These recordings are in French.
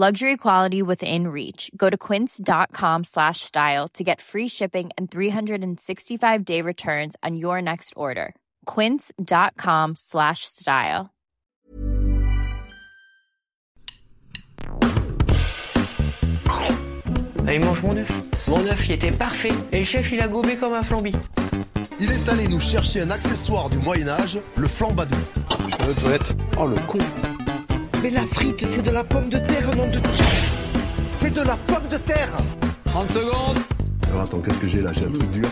Luxury quality within reach. Go to quince.com slash style to get free shipping and 365-day returns on your next order. quince.com slash style. Allez, mange mon œuf. Mon œuf, il était parfait. Et le chef, il a gobé comme un flambi. Il est allé nous chercher un accessoire du Moyen-Âge, le flambadou. Je vais aux toilettes. Oh le con. Mais la frite, c'est de la pomme de terre, nom de... C'est de la pomme de terre 30 secondes. Alors attends, qu'est-ce que j'ai là? J'ai un truc dur.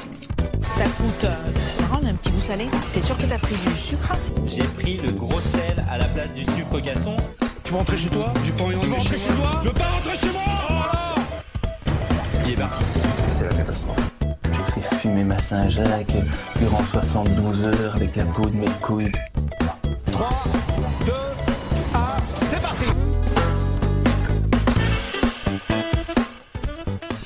Ça coûte. euh, c'est marrant, un petit goût salé. T'es sûr que t'as pris du sucre? J'ai pris le gros sel à la place du sucre gasson. Tu veux rentrer chez toi? J'ai pas envie de rentrer chez moi. Je veux pas rentrer chez moi Il est parti. C'est la catastrophe. J'ai fait fumer ma Saint-Jacques durant 72 heures avec la peau de mes couilles. 3, 2,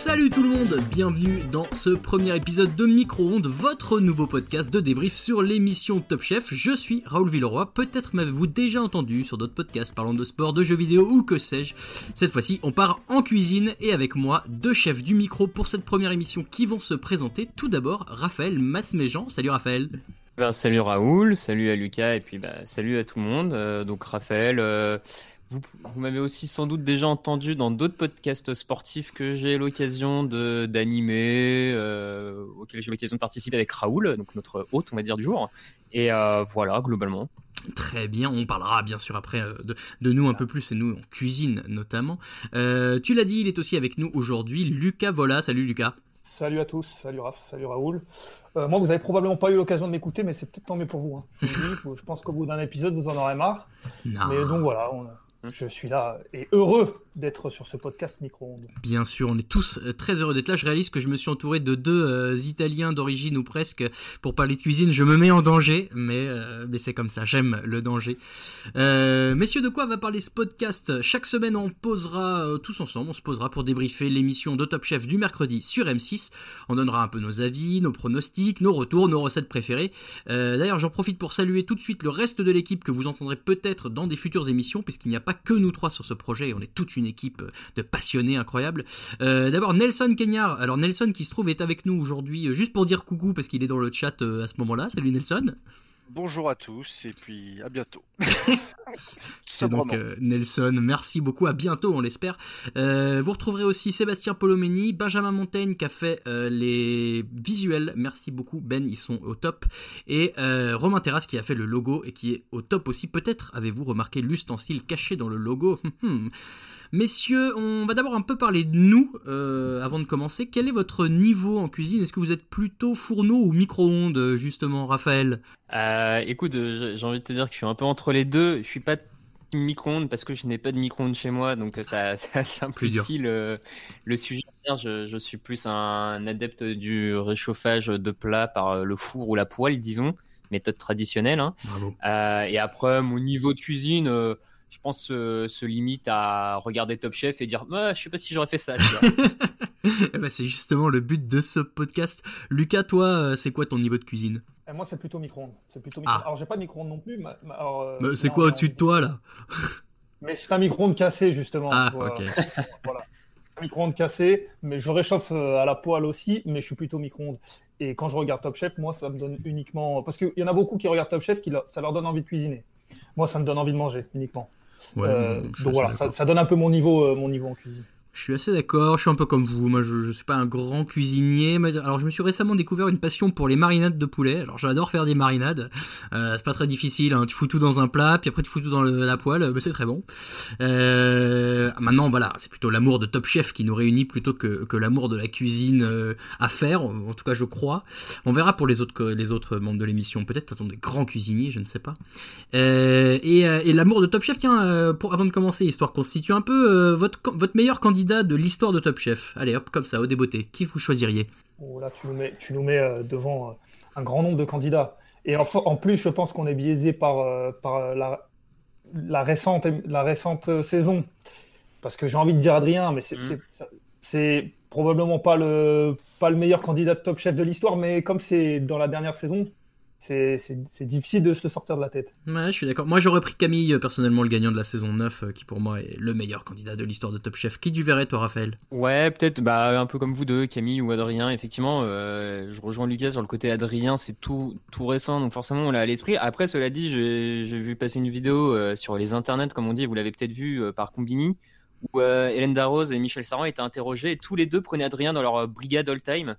Salut tout le monde, bienvenue dans ce premier épisode de Micro-ondes, votre nouveau podcast de débrief sur l'émission Top Chef. Je suis Raoul Villeroy, peut-être m'avez-vous déjà entendu sur d'autres podcasts parlant de sport, de jeux vidéo ou que sais-je. Cette fois-ci, on part en cuisine et avec moi, deux chefs du micro pour cette première émission qui vont se présenter. Tout d'abord, Raphaël Masméjean. Salut Raphaël. Ben, salut Raoul, salut à Lucas et puis bah, salut à tout le monde. Euh, donc Raphaël, euh, vous, vous m'avez aussi sans doute déjà entendu dans d'autres podcasts sportifs que j'ai l'occasion de d'animer, euh, auxquels j'ai l'occasion de participer avec Raoul, donc notre hôte on va dire du jour. Et euh, voilà globalement. Très bien, on parlera bien sûr après euh, de, de nous un peu plus et nous en cuisine notamment. Euh, tu l'as dit, il est aussi avec nous aujourd'hui, Lucas Vola. Salut Lucas. Salut à tous, salut Raph, salut Raoul. Euh, moi, vous avez probablement pas eu l'occasion de m'écouter, mais c'est peut-être tant mieux pour vous. hein. Je, vous le dis, faut- je pense qu'au bout d'un épisode, vous en aurez marre. Non. Mais donc voilà, on- je suis là et heureux d'être sur ce podcast micro-ondes. Bien sûr, on est tous euh, très heureux d'être là. Je réalise que je me suis entouré de deux euh, Italiens d'origine ou presque pour parler de cuisine. Je me mets en danger, mais, euh, mais c'est comme ça. J'aime le danger. Euh, messieurs, de quoi va parler ce podcast? Chaque semaine, on posera euh, tous ensemble. On se posera pour débriefer l'émission de Top Chef du mercredi sur M6. On donnera un peu nos avis, nos pronostics, nos retours, nos recettes préférées. Euh, D'ailleurs, j'en profite pour saluer tout de suite le reste de l'équipe que vous entendrez peut-être dans des futures émissions, puisqu'il n'y a pas que nous trois sur ce projet. On est toute une équipe de passionnés incroyables. Euh, D'abord Nelson Kenyar. Alors Nelson qui se trouve est avec nous aujourd'hui euh, juste pour dire coucou parce qu'il est dans le chat euh, à ce moment-là. Salut Nelson. Bonjour à tous et puis à bientôt. C'est donc euh, Nelson. Merci beaucoup. À bientôt, on l'espère. Euh, vous retrouverez aussi Sébastien Polomeni, Benjamin Montaigne qui a fait euh, les visuels. Merci beaucoup Ben, ils sont au top. Et Romain Terrasse qui a fait le logo et qui est au top aussi. Peut-être avez-vous remarqué l'ustensile caché dans le logo. Messieurs, on va d'abord un peu parler de nous euh, avant de commencer. Quel est votre niveau en cuisine? Est-ce que vous êtes plutôt fourneau ou micro-ondes, justement, Raphaël? Euh, écoute, euh, j'ai envie de te dire que je suis un peu entre les deux. Je suis pas micro-ondes parce que je n'ai pas de micro-ondes chez moi, donc ça, ça simplifie le, le sujet. Je, je suis plus un adepte du réchauffage de plats par le four ou la poêle, disons, méthode traditionnelle. hein. Euh, et après, mon niveau de cuisine, euh, je pense, euh, se limite à regarder Top Chef et dire, Ah, je sais pas si j'aurais fait ça. Eh ben, c'est justement le but de ce podcast. Lucas, toi, euh, c'est quoi ton niveau de cuisine? Et moi, c'est plutôt micro-ondes. C'est plutôt Ah. micro Alors, j'ai pas de micro-ondes non plus. euh, Bah, C'est quoi au-dessus de toi, là? Mais c'est un micro-ondes cassé, justement. Ah, Voilà. ok. voilà. Un micro-ondes cassé, mais je réchauffe euh, à la poêle aussi, mais je suis plutôt micro-ondes. Et quand je regarde Top Chef, moi, ça me donne uniquement. Parce qu'il y en a beaucoup qui regardent Top Chef, qui ça leur donne envie de cuisiner. Moi, ça me donne envie de manger uniquement. Ouais, Euh, donc voilà, ça donne un peu mon niveau, euh, mon niveau en cuisine. Je suis assez d'accord, je suis un peu comme vous. Moi, je, je suis pas un grand cuisinier. Alors, je me suis récemment découvert une passion pour les marinades de poulet. Alors, j'adore faire des marinades. Euh, c'est pas très difficile. Hein. Tu fous tout dans un plat, puis après tu fous tout dans la poêle. Mais c'est très bon. Euh, maintenant, voilà, c'est plutôt l'amour de Top Chef qui nous réunit plutôt que, que l'amour de la cuisine euh, à faire. En tout cas, je crois. On verra pour les autres les autres membres de l'émission. Peut-être sont des grands cuisiniers, je ne sais pas. Euh, et l'amour de Top Chef, tiens, avant de commencer, histoire qu'on situe un peu votre, votre meilleur candidat de l'histoire de Top Chef. Allez, hop, comme ça, au débeauté. Qui vous choisiriez là, tu nous mets, tu nous mets euh, devant euh, un grand nombre de candidats. Et en, en plus, je pense qu'on est biaisé par, euh, par la, la, récente, la récente saison. Parce que j'ai envie de dire Adrien, mais c'est mmh. probablement pas le, pas le meilleur candidat de top chef de l'histoire, mais comme c'est dans la dernière saison, c'est difficile de se le sortir de la tête. Ouais, je suis d'accord. Moi, j'aurais pris Camille, euh, personnellement, le gagnant de la saison 9, euh, qui pour moi est le meilleur candidat de l'histoire de Top Chef. Qui tu verrais, toi, Raphaël? Ouais, peut-être bah, un peu comme vous deux, Camille ou Adrien. Effectivement, euh, je rejoins Lucas sur le côté Adrien, c'est tout, tout récent, donc forcément, on l'a à l'esprit. Après, cela dit, j'ai vu passer une vidéo sur les internets, comme on dit, vous l'avez peut-être vu par Combini, où Hélène Darroze et Michel Saran étaient interrogés et tous les deux prenaient Adrien dans leur brigade all-time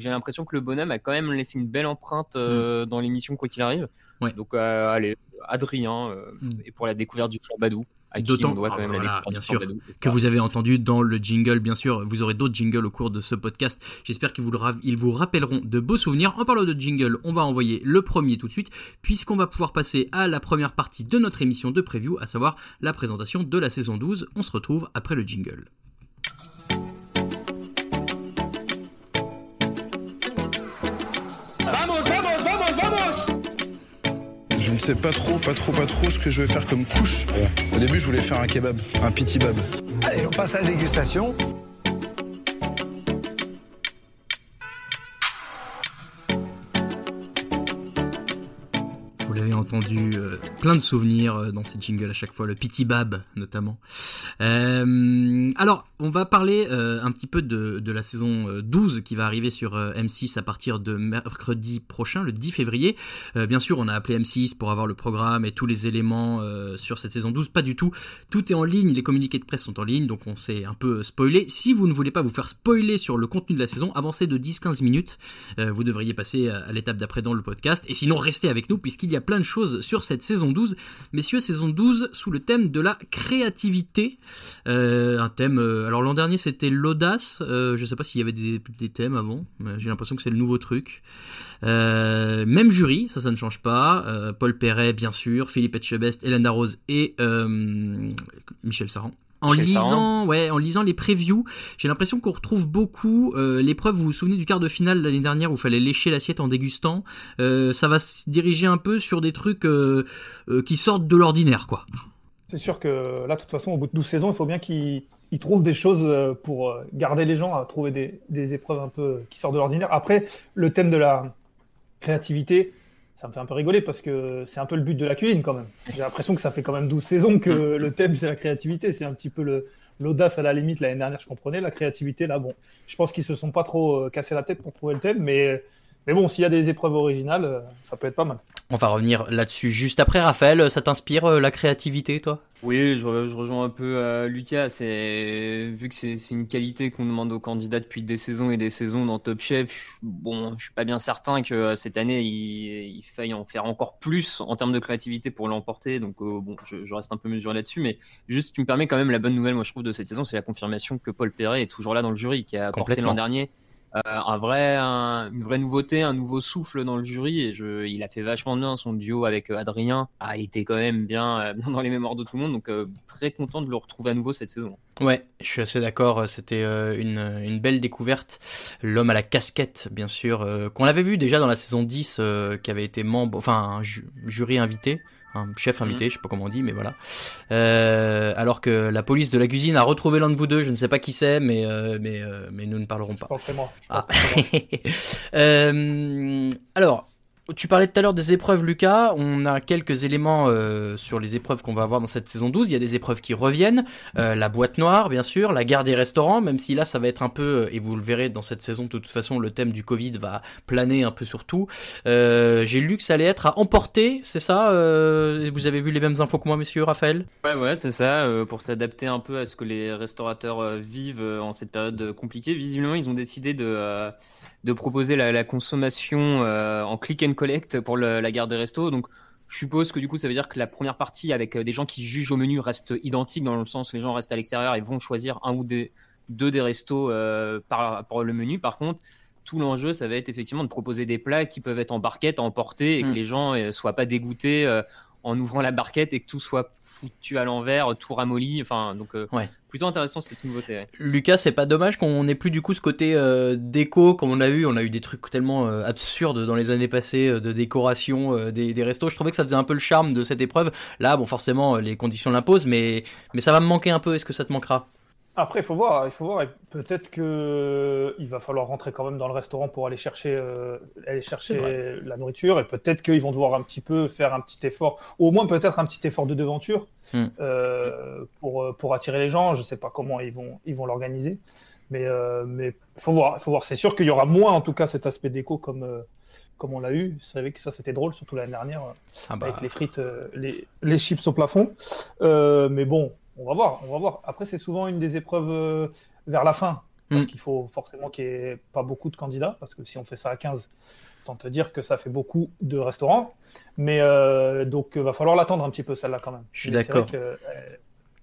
j'ai l'impression que le bonhomme a quand même laissé une belle empreinte euh, mm. dans l'émission, quoi qu'il arrive. Donc, euh, allez, Adrien, euh, mm. et pour la découverte du. D'autant, quand même la bien sûr, que vous avez entendu dans le jingle, bien sûr, vous aurez d'autres jingles au cours de ce podcast. J'espère qu'ils vous, ils vous rappelleront de beaux souvenirs. En parlant de jingle, on va envoyer le premier tout de suite, puisqu'on va pouvoir passer à la première partie de notre émission de preview, à savoir la présentation de la saison 12. On se retrouve après le jingle. Je ne sais pas trop, pas trop, pas trop ce que je vais faire comme couche. Au début, je voulais faire un kebab, un pitibab. Allez, on passe à la dégustation. Entendu euh, plein de souvenirs euh, dans ces jingles à chaque fois, le Pity Bab notamment. Euh, alors, on va parler un petit peu de, de, la saison 12 qui va arriver sur M6 à partir de mercredi prochain, le 10 février. bien sûr, on a appelé M6 pour avoir le programme et tous les éléments sur cette saison 12. Pas du tout. Tout est en ligne, les communiqués de presse sont en ligne, donc on s'est un peu spoilé. Si vous ne voulez pas vous faire spoiler sur le contenu de la saison, avancez de 10-15 minutes. vous devriez passer à l'étape d'après dans le podcast. Et sinon, restez avec nous puisqu'il y a plein de choses sur cette saison 12. Messieurs, saison 12 sous le thème de la créativité. Euh, un thème. Euh, alors l'an dernier c'était l'audace. Euh, je sais pas s'il y avait des, thèmes avant. J'ai l'impression que c'est le nouveau truc. même jury, ça, ça ne change pas. Paul Perret, bien sûr, Philippe Etchebest, Hélène Darroze et Michel Saran. En lisant, ouais, en lisant les previews, j'ai l'impression qu'on retrouve beaucoup euh, l'épreuve. Vous vous souvenez du quart de finale l'année dernière où il fallait lécher l'assiette en dégustant. Euh, ça va se diriger un peu sur des trucs euh, qui sortent de l'ordinaire, quoi. C'est sûr que là, de toute façon, au bout de 12 saisons, il faut bien qu'ils trouvent des choses pour garder les gens à trouver des, des épreuves un peu qui sortent de l'ordinaire. Après, le thème de la créativité, ça me fait un peu rigoler parce que c'est un peu le but de la cuisine quand même. J'ai l'impression que ça fait quand même 12 saisons que le thème c'est la créativité. C'est un petit peu l'audace à la limite. L'année dernière, je comprenais. La créativité, là, bon, je pense qu'ils se sont pas trop euh, cassés la tête pour trouver le thème. Mais, mais bon, s'il y a des épreuves originales, euh, ça peut être pas mal. On va revenir là-dessus juste après. Raphaël, ça t'inspire euh, la créativité, toi? Oui, je, rejoins un peu euh, Lucas. C'est vu que c'est une qualité qu'on demande aux candidats depuis des saisons et des saisons dans Top Chef. Bon, je suis pas bien certain que euh, cette année il, faille en faire encore plus en termes de créativité pour l'emporter. Donc bon, je, reste un peu mesuré là-dessus, mais juste, tu me permets quand même la bonne nouvelle, moi je trouve de cette saison, c'est la confirmation que Paul Perret est toujours là dans le jury, qui a apporté l'an dernier euh, un vrai, une vraie nouveauté, un nouveau souffle dans le jury. Et je, il a fait vachement bien. Son duo avec euh, Adrien a été quand même bien, euh, bien dans les mémoires de tout le monde. Donc très content de le retrouver à nouveau cette saison. Ouais, je suis assez d'accord. C'était une, une, belle découverte. L'homme à la casquette, bien sûr, qu'on avait vu déjà dans la saison 10, qui avait été membre, enfin, jury invité un chef invité, mhm. je sais pas comment on dit, mais voilà. Euh, alors que la police de la cuisine a retrouvé l'un de vous deux, je ne sais pas qui c'est, mais euh, mais euh, mais nous ne parlerons pas. Je moi. Ah. alors, tu parlais tout à l'heure des épreuves, Lucas. On a quelques éléments euh, sur les épreuves qu'on va avoir dans cette saison 12. Il y a des épreuves qui reviennent. Euh, la boîte noire, bien sûr. La guerre des restaurants, même si là, ça va être un peu, euh, et vous le verrez dans cette saison, de toute façon, le thème du Covid va planer un peu sur tout. J'ai lu que ça allait être à emporter, c'est ça Vous avez vu les mêmes infos que moi, monsieur Raphaël? Ouais, ouais, c'est ça. pour s'adapter un peu à ce que les restaurateurs vivent en cette période compliquée. Visiblement, ils ont décidé de de proposer la, consommation euh, en click and collect pour la garde des restos. Donc, je suppose que du coup, ça veut dire que la première partie avec euh, des gens qui jugent au menu reste identique dans le sens où les gens restent à l'extérieur et vont choisir un ou deux des restos euh, par rapport le menu. Par contre, tout l'enjeu, ça va être effectivement de proposer des plats qui peuvent être en barquette, à emporter et que hmm. les gens ne soient pas dégoûtés en ouvrant la barquette et que tout soit foutu à l'envers, tout ramolli. Enfin, donc euh, Ouais. plutôt intéressant cette nouveauté. ouais. Lucas, c'est pas dommage qu'on ait plus du coup ce côté euh, déco comme on a eu. On a eu des trucs tellement euh, absurdes dans les années passées euh, de décoration euh, des, des restos. Je trouvais que ça faisait un peu le charme de cette épreuve. Là, bon, forcément, euh, les conditions l'imposent, mais mais ça va me manquer un peu. Est-ce que ça te manquera? Après, il faut voir, il faut voir. Peut-être que il va falloir rentrer quand même dans le restaurant pour aller chercher, euh, aller chercher la nourriture, et peut-être qu'ils vont devoir un petit peu faire un petit effort, ou au moins peut-être un petit effort de devanture Hmm. euh, pour euh, pour attirer les gens. Je sais pas comment ils vont ils vont l'organiser, mais euh, mais faut voir, faut voir. C'est sûr qu'il y aura moins en tout cas cet aspect déco comme comme on l'a eu. Vous savez que ça c'était drôle, surtout l'année dernière Ah bah. avec les frites, euh, les, les chips au plafond. Euh, mais bon, on va voir, on va voir. Après, c'est souvent une des épreuves euh, vers la fin, parce Mm. qu'il faut forcément qu'il n'y ait pas beaucoup de candidats, parce que si on fait ça à 15, tant te dire que ça fait beaucoup de restaurants. Mais euh, donc, il va falloir l'attendre un petit peu, celle-là, quand même. Je suis d'accord. euh,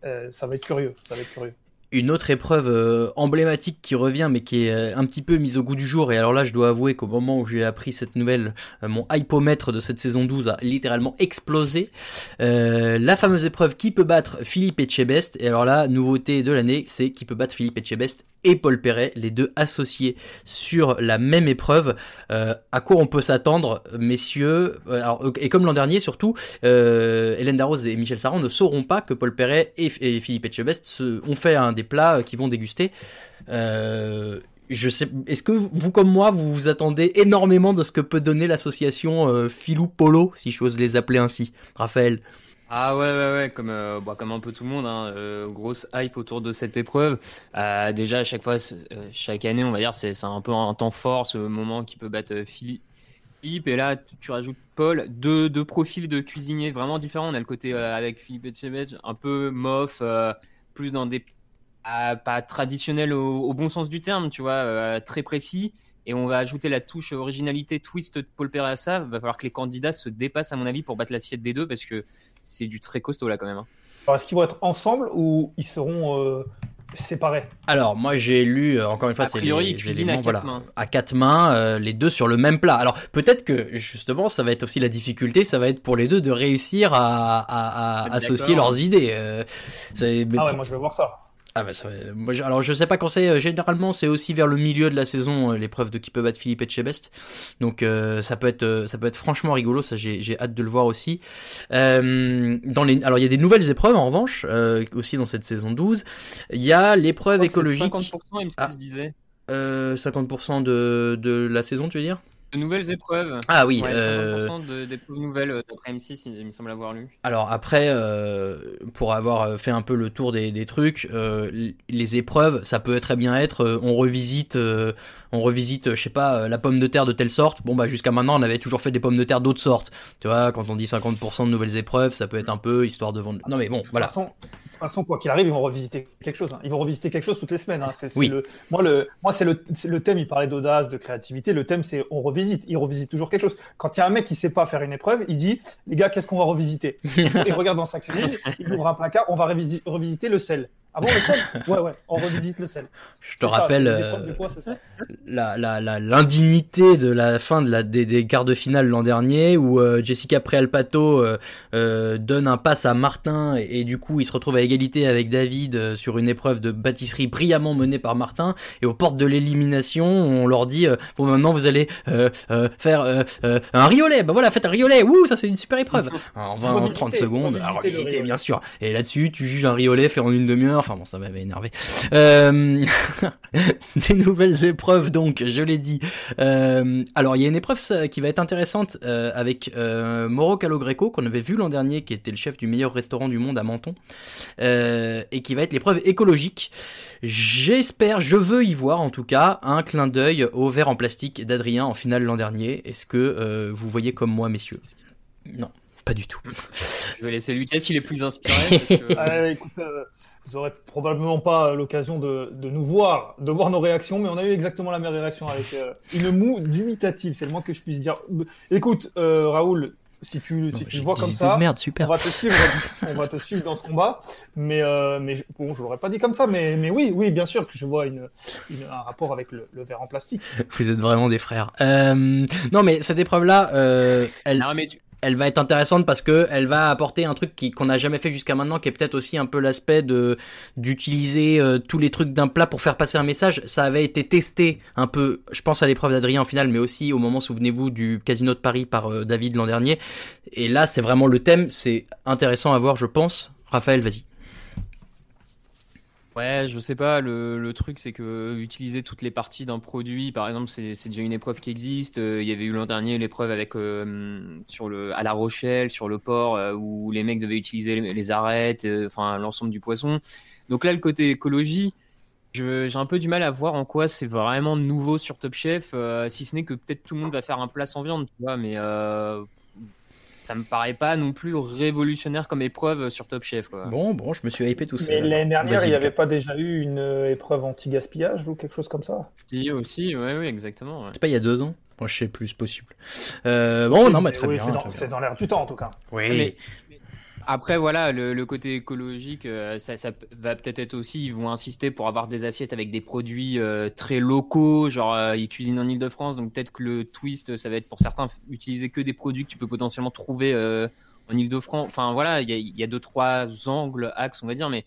euh, ça va être curieux, ça va être curieux. Une autre épreuve euh, emblématique qui revient mais qui est euh, un petit peu mise au goût du jour. Et alors là je dois avouer qu'au moment où j'ai appris cette nouvelle euh, mon hypomètre de cette saison 12 a littéralement explosé. La fameuse épreuve qui peut battre Philippe Etchebest. Et alors là nouveauté de l'année c'est qui peut battre Philippe Etchebest et Paul Perret les deux associés sur la même épreuve. À quoi on peut s'attendre messieurs? Alors, et comme l'an dernier surtout Hélène Darroze et Michel Saran ne sauront pas que Paul Perret et, Philippe Etchebest ont fait un des plats qu'ils vont déguster. Euh, je sais, est-ce que vous comme moi vous vous attendez énormément de ce que peut donner l'association euh, Polo, si j'ose les appeler ainsi, Raphaël? Ah ouais, ouais, ouais, comme, euh, bah, comme un peu tout le monde, hein, euh, grosse hype autour de cette épreuve. Euh, déjà, à chaque fois, euh, chaque année, on va dire, c'est un peu un temps fort, ce moment qui peut battre euh, Philippe. Philippe, et là, tu, rajoutes Paul, deux, deux profils de cuisiniers vraiment différents. On a le côté euh, avec Philippe Etchebest, un peu mof, euh, plus dans des. Pas traditionnels au, au bon sens du terme, tu vois, euh, très précis. Et on va ajouter la touche originalité twist de Paul Perret à ça. Va falloir que les candidats se dépassent, à mon avis, pour battre l'assiette des deux, parce que c'est du très costaud là quand même. hein. Alors, est-ce qu'ils vont être ensemble ou ils seront euh, séparés? Alors moi j'ai lu euh, encore une fois A c'est priori, les éléments, à quatre voilà, mains. à quatre mains euh, les deux sur le même plat. Alors peut-être que justement ça va être aussi la difficulté, ça va être pour les deux de réussir à, à- à Être associer leurs idées. euh, c'est- mais Ah ouais, moi je veux voir ça. Ah bah ça, va- moi, je- alors je sais pas quand c'est. euh, Généralement c'est aussi vers le milieu de la saison euh, l'épreuve de qui peut battre Philippe Etchebest. Donc euh, ça peut être euh, ça peut être franchement rigolo. Ça j'ai hâte de le voir aussi. Euh, dans les alors il y a des nouvelles épreuves en revanche euh, aussi dans cette saison 12. Il y a l'épreuve écologique. 50% il me Ah. disait. Euh, 50% de de la saison tu veux dire? De nouvelles épreuves. Ah oui, Ouais, euh, 50% de- d'épreuves nouvelles euh, d'après M6, il, me semble avoir lu. Alors après, euh, pour avoir euh, fait un peu le tour des, des trucs, euh, les épreuves, ça peut très bien être, on revisite, on revisite, euh, je sais pas, euh, la pomme de terre de telle sorte. Bon bah jusqu'à maintenant, on avait toujours fait des pommes de terre d'autres sortes. Tu vois, quand on dit 50% de nouvelles épreuves, ça peut être un peu histoire de vendre. Non mais bon, voilà. De toute façon, de toute façon, quoi qu'il arrive, ils vont revisiter quelque chose. hein. Ils vont revisiter quelque chose toutes les semaines. hein. C'est, c'est Oui. le, moi, le, moi, c'est le, c'est le thème. Il parlait d'audace, de créativité. Le thème, c'est on revisite. Ils revisitent toujours quelque chose. Quand il y a un mec qui sait pas faire une épreuve, il dit les gars, qu'est-ce qu'on va revisiter? Il regarde dans sa cuisine, il ouvre un placard, on va revisiter le sel. Ah bon, le sel? Ouais, ouais, on revisite le sel. Je te rappelle euh, ça. la, la, la, l'indignité de la fin de la, des, des quarts de finale l'an dernier où euh, Jessica Prealpato euh, euh, donne un pass à Martin et, et du coup il se retrouve à égalité avec David euh, sur une épreuve de pâtisserie brillamment menée par Martin. Et aux portes de l'élimination on leur dit euh, bon maintenant vous allez euh, euh, faire un riolet. Bah voilà faites un riolet. Ouh ça c'est une super épreuve en 20 en 30 Revisiter, secondes revisiter alors riolet. bien sûr. Et là-dessus tu juges un riolet fait en une demi-heure enfin bon ça m'avait énervé. Euh... des nouvelles épreuves donc je l'ai dit. Euh, alors il y a une épreuve qui va être intéressante euh, avec Moro Calogreco qu'on avait vu l'an dernier qui était le chef du meilleur restaurant du monde à Menton et qui va être l'épreuve écologique. J'espère je veux y voir en tout cas un clin d'œil au verre en plastique d'Adrien en finale l'an dernier. Est-ce que vous voyez comme moi messieurs? Non pas du tout Je vais laisser Lucas, il est plus inspiré. parce que- Euh, écoute, euh, vous aurez probablement pas l'occasion de, de nous voir, de voir nos réactions, mais on a eu exactement la même réaction avec euh, une moue dubitative, c'est le moins que je puisse dire. Écoute, euh, Raoul, si tu, si tu vois comme 18 ça, de merde, super. on va te suivre, on va te suivre dans ce combat. Mais, euh, mais je, bon, je l'aurais pas dit comme ça, mais, mais oui, oui, bien sûr que je vois une, une- un rapport avec le, le verre en plastique. vous êtes vraiment des frères euh, non mais cette épreuve là euh, elle Non, mais tu, elle va être intéressante parce que elle va apporter un truc qu'on n'a jamais fait jusqu'à maintenant, qui est peut-être aussi un peu l'aspect de d'utiliser euh, tous les trucs d'un plat pour faire passer un message. Ça avait été testé un peu, je pense à l'épreuve d'Adrien en finale, mais aussi au moment, souvenez-vous, du Casino de Paris par euh, David l'an dernier. Et là, c'est vraiment le thème. C'est intéressant à voir, je pense. Raphaël, vas-y. Ouais, je sais pas. Le, truc, c'est que utiliser toutes les parties d'un produit, par exemple, c'est déjà une épreuve qui existe. Euh, Il y avait eu l'an dernier l'épreuve avec euh, sur le à La Rochelle, sur le port, euh, où les mecs devaient utiliser les, les arêtes, enfin l'ensemble du poisson. Donc là, le côté écologie, j'ai un peu du mal à voir en quoi c'est vraiment nouveau sur Top Chef, si ce n'est que peut-être tout le monde va faire un plat sans viande, tu vois, mais ça me paraît pas non plus révolutionnaire comme épreuve sur Top Chef, quoi. Bon, bon, je me suis hypé tout Mais seul. l'année dernière, il n'y avait pas déjà eu une euh, épreuve anti-gaspillage ou quelque chose comme ça? Si, aussi, ouais, oui, exactement. ouais. C'est pas il y a deux ans? Moi, je sais plus, c'est possible. Euh, bon, non, mais très Oui, bien. C'est dans, très bien. c'est dans l'air du temps en tout cas. Oui. Mais- Après, voilà, le, côté écologique, euh, ça, va peut-être être aussi, ils vont insister pour avoir des assiettes avec des produits euh, très locaux, genre euh, ils cuisinent en Ile-de-France, donc peut-être que le twist, ça va être pour certains utiliser que des produits que tu peux potentiellement trouver en Ile-de-France. Enfin voilà, il y y a deux, trois angles, axes, on va dire, mais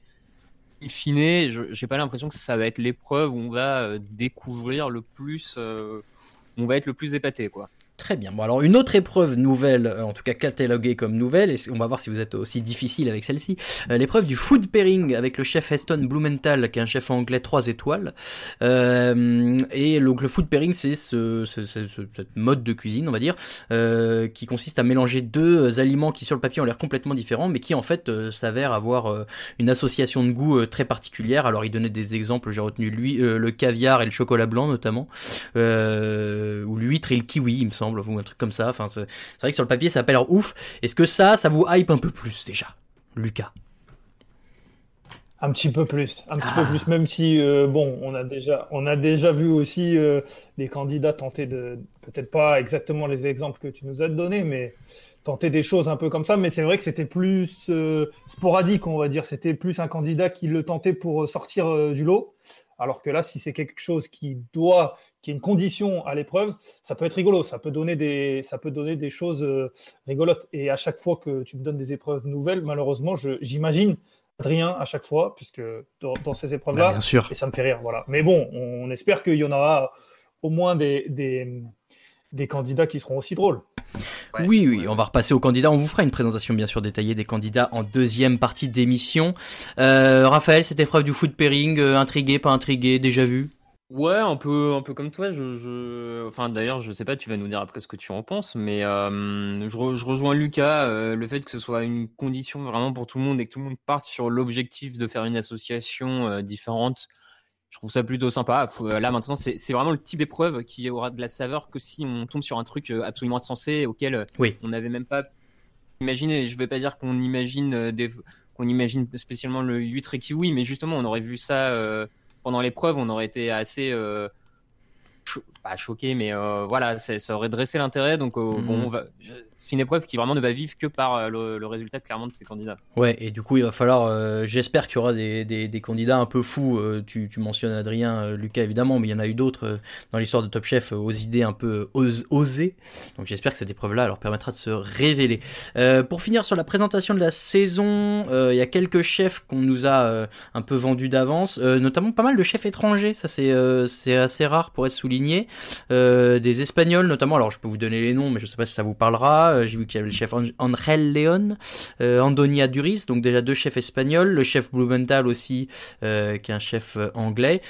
in fine, j'ai pas l'impression que ça va être l'épreuve où on va découvrir le plus, on va être le plus épaté, quoi. Très bien. Bon, alors une autre épreuve nouvelle, euh, en tout cas cataloguée comme nouvelle, et on va voir si vous êtes aussi difficile avec celle-ci. Euh, L'épreuve du food pairing avec le chef Heston Blumenthal, qui est un chef anglais 3 étoiles. Euh, et donc le food pairing, c'est ce, ce- ce- mode de cuisine, on va dire, euh, qui consiste à mélanger deux aliments qui sur le papier ont l'air complètement différents, mais qui en fait euh, s'avèrent avoir euh, une association de goût euh, très particulière. Alors il donnait des exemples, j'ai retenu lui, euh, le caviar et le chocolat blanc notamment, euh, ou l'huître et le kiwi, il me semble, ou un truc comme ça. Enfin, c'est vrai que sur le papier, ça a pas l'air ouf. Est-ce que ça, ça vous hype un peu plus déjà, Lucas? Un petit peu plus, un petit peu plus, même si euh, bon, on a déjà, on a déjà vu aussi euh, les candidats tenter de, peut-être pas exactement les exemples que tu nous as donnés, mais tenter des choses un peu comme ça. Mais c'est vrai que c'était plus euh, sporadique, on va dire. C'était plus un candidat qui le tentait pour sortir du lot, alors que là, si c'est quelque chose qui doit, qui est une condition à l'épreuve, ça peut être rigolo, ça peut donner des, ça peut donner des choses euh, rigolotes. Et à chaque fois que tu me donnes des épreuves nouvelles, malheureusement, je- j'imagine Adrien à chaque fois, puisque dans, dans ces épreuves-là, Bah, bien sûr. et ça me fait rire. Voilà. Mais bon, on espère qu'il y en aura au moins des, des, des candidats qui seront aussi drôles. Oui, oui, on va repasser aux candidats. On vous fera une présentation bien sûr détaillée des candidats en deuxième partie d'émission. Euh, Raphaël, cette épreuve du food pairing, euh, intrigué, pas intrigué, déjà vu? Ouais, un peu, un peu comme toi. Je, je... Enfin, d'ailleurs, je sais pas, tu vas nous dire après ce que tu en penses, mais euh, je, re- je rejoins Lucas. euh, le fait que ce soit une condition vraiment pour tout le monde et que tout le monde parte sur l'objectif de faire une association euh, différente, je trouve ça plutôt sympa. Là, maintenant, c'est vraiment le type d'épreuve qui aura de la saveur que si on tombe sur un truc absolument insensé auquel Oui. on n'avait même pas imaginé. Je vais pas dire qu'on imagine des qu'on imagine spécialement le huître et kiwi, mais justement, on aurait vu ça pendant l'épreuve, on aurait été assez euh, cho- pas choqué, mais euh, voilà, ça, aurait dressé l'intérêt. Donc, euh, Mhm. bon, on va- c'est une épreuve qui vraiment ne va vivre que par euh, le, résultat clairement de ces candidats. Ouais, et du coup, il va falloir. euh, J'espère qu'il y aura des, des, candidats un peu fous. euh, tu, tu mentionnes Adrien, Lucas évidemment, mais il y en a eu d'autres dans l'histoire de Top Chef aux idées un peu osées. Donc j'espère que cette épreuve-là leur permettra de se révéler. Pour finir sur la présentation de la saison, il y a quelques chefs qu'on nous a un peu vendus d'avance, notamment pas mal de chefs étrangers. Ça c'est assez rare pour être souligné. Des Espagnols notamment. Alors je peux vous donner les noms, mais je sais pas si ça vous parlera. Euh, J'ai vu qu'il y avait le chef Ang- Angel Leon, euh, Andonia Duris, donc déjà deux chefs espagnols, le chef Blumenthal aussi, euh, qui est un chef anglais.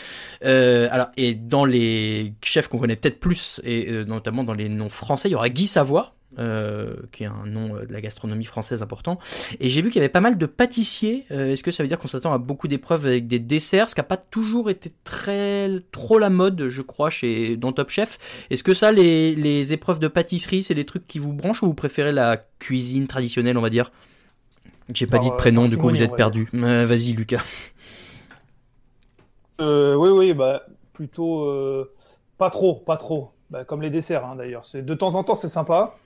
Alors et dans les chefs qu'on connaît peut-être plus et notamment dans les noms français, il y aura Guy Savoie. Euh, qui est un nom euh, de la gastronomie française important. Et j'ai vu qu'il y avait pas mal de pâtissiers. Euh, Est-ce que ça veut dire qu'on s'attend à beaucoup d'épreuves avec des desserts, ce qui n'a pas toujours été très trop la mode, je crois, chez dans Top Chef? Est-ce que ça, les, les épreuves de pâtisserie, c'est des trucs qui vous branchent ou vous préférez la cuisine traditionnelle, on va dire? J'ai pas Alors, dit de prénom, du coup vous êtes perdu. Euh, Vas-y, Lucas. Oui, oui, bah, plutôt pas trop, pas trop. Bah, comme les desserts, hein, d'ailleurs. De temps en temps, c'est sympa,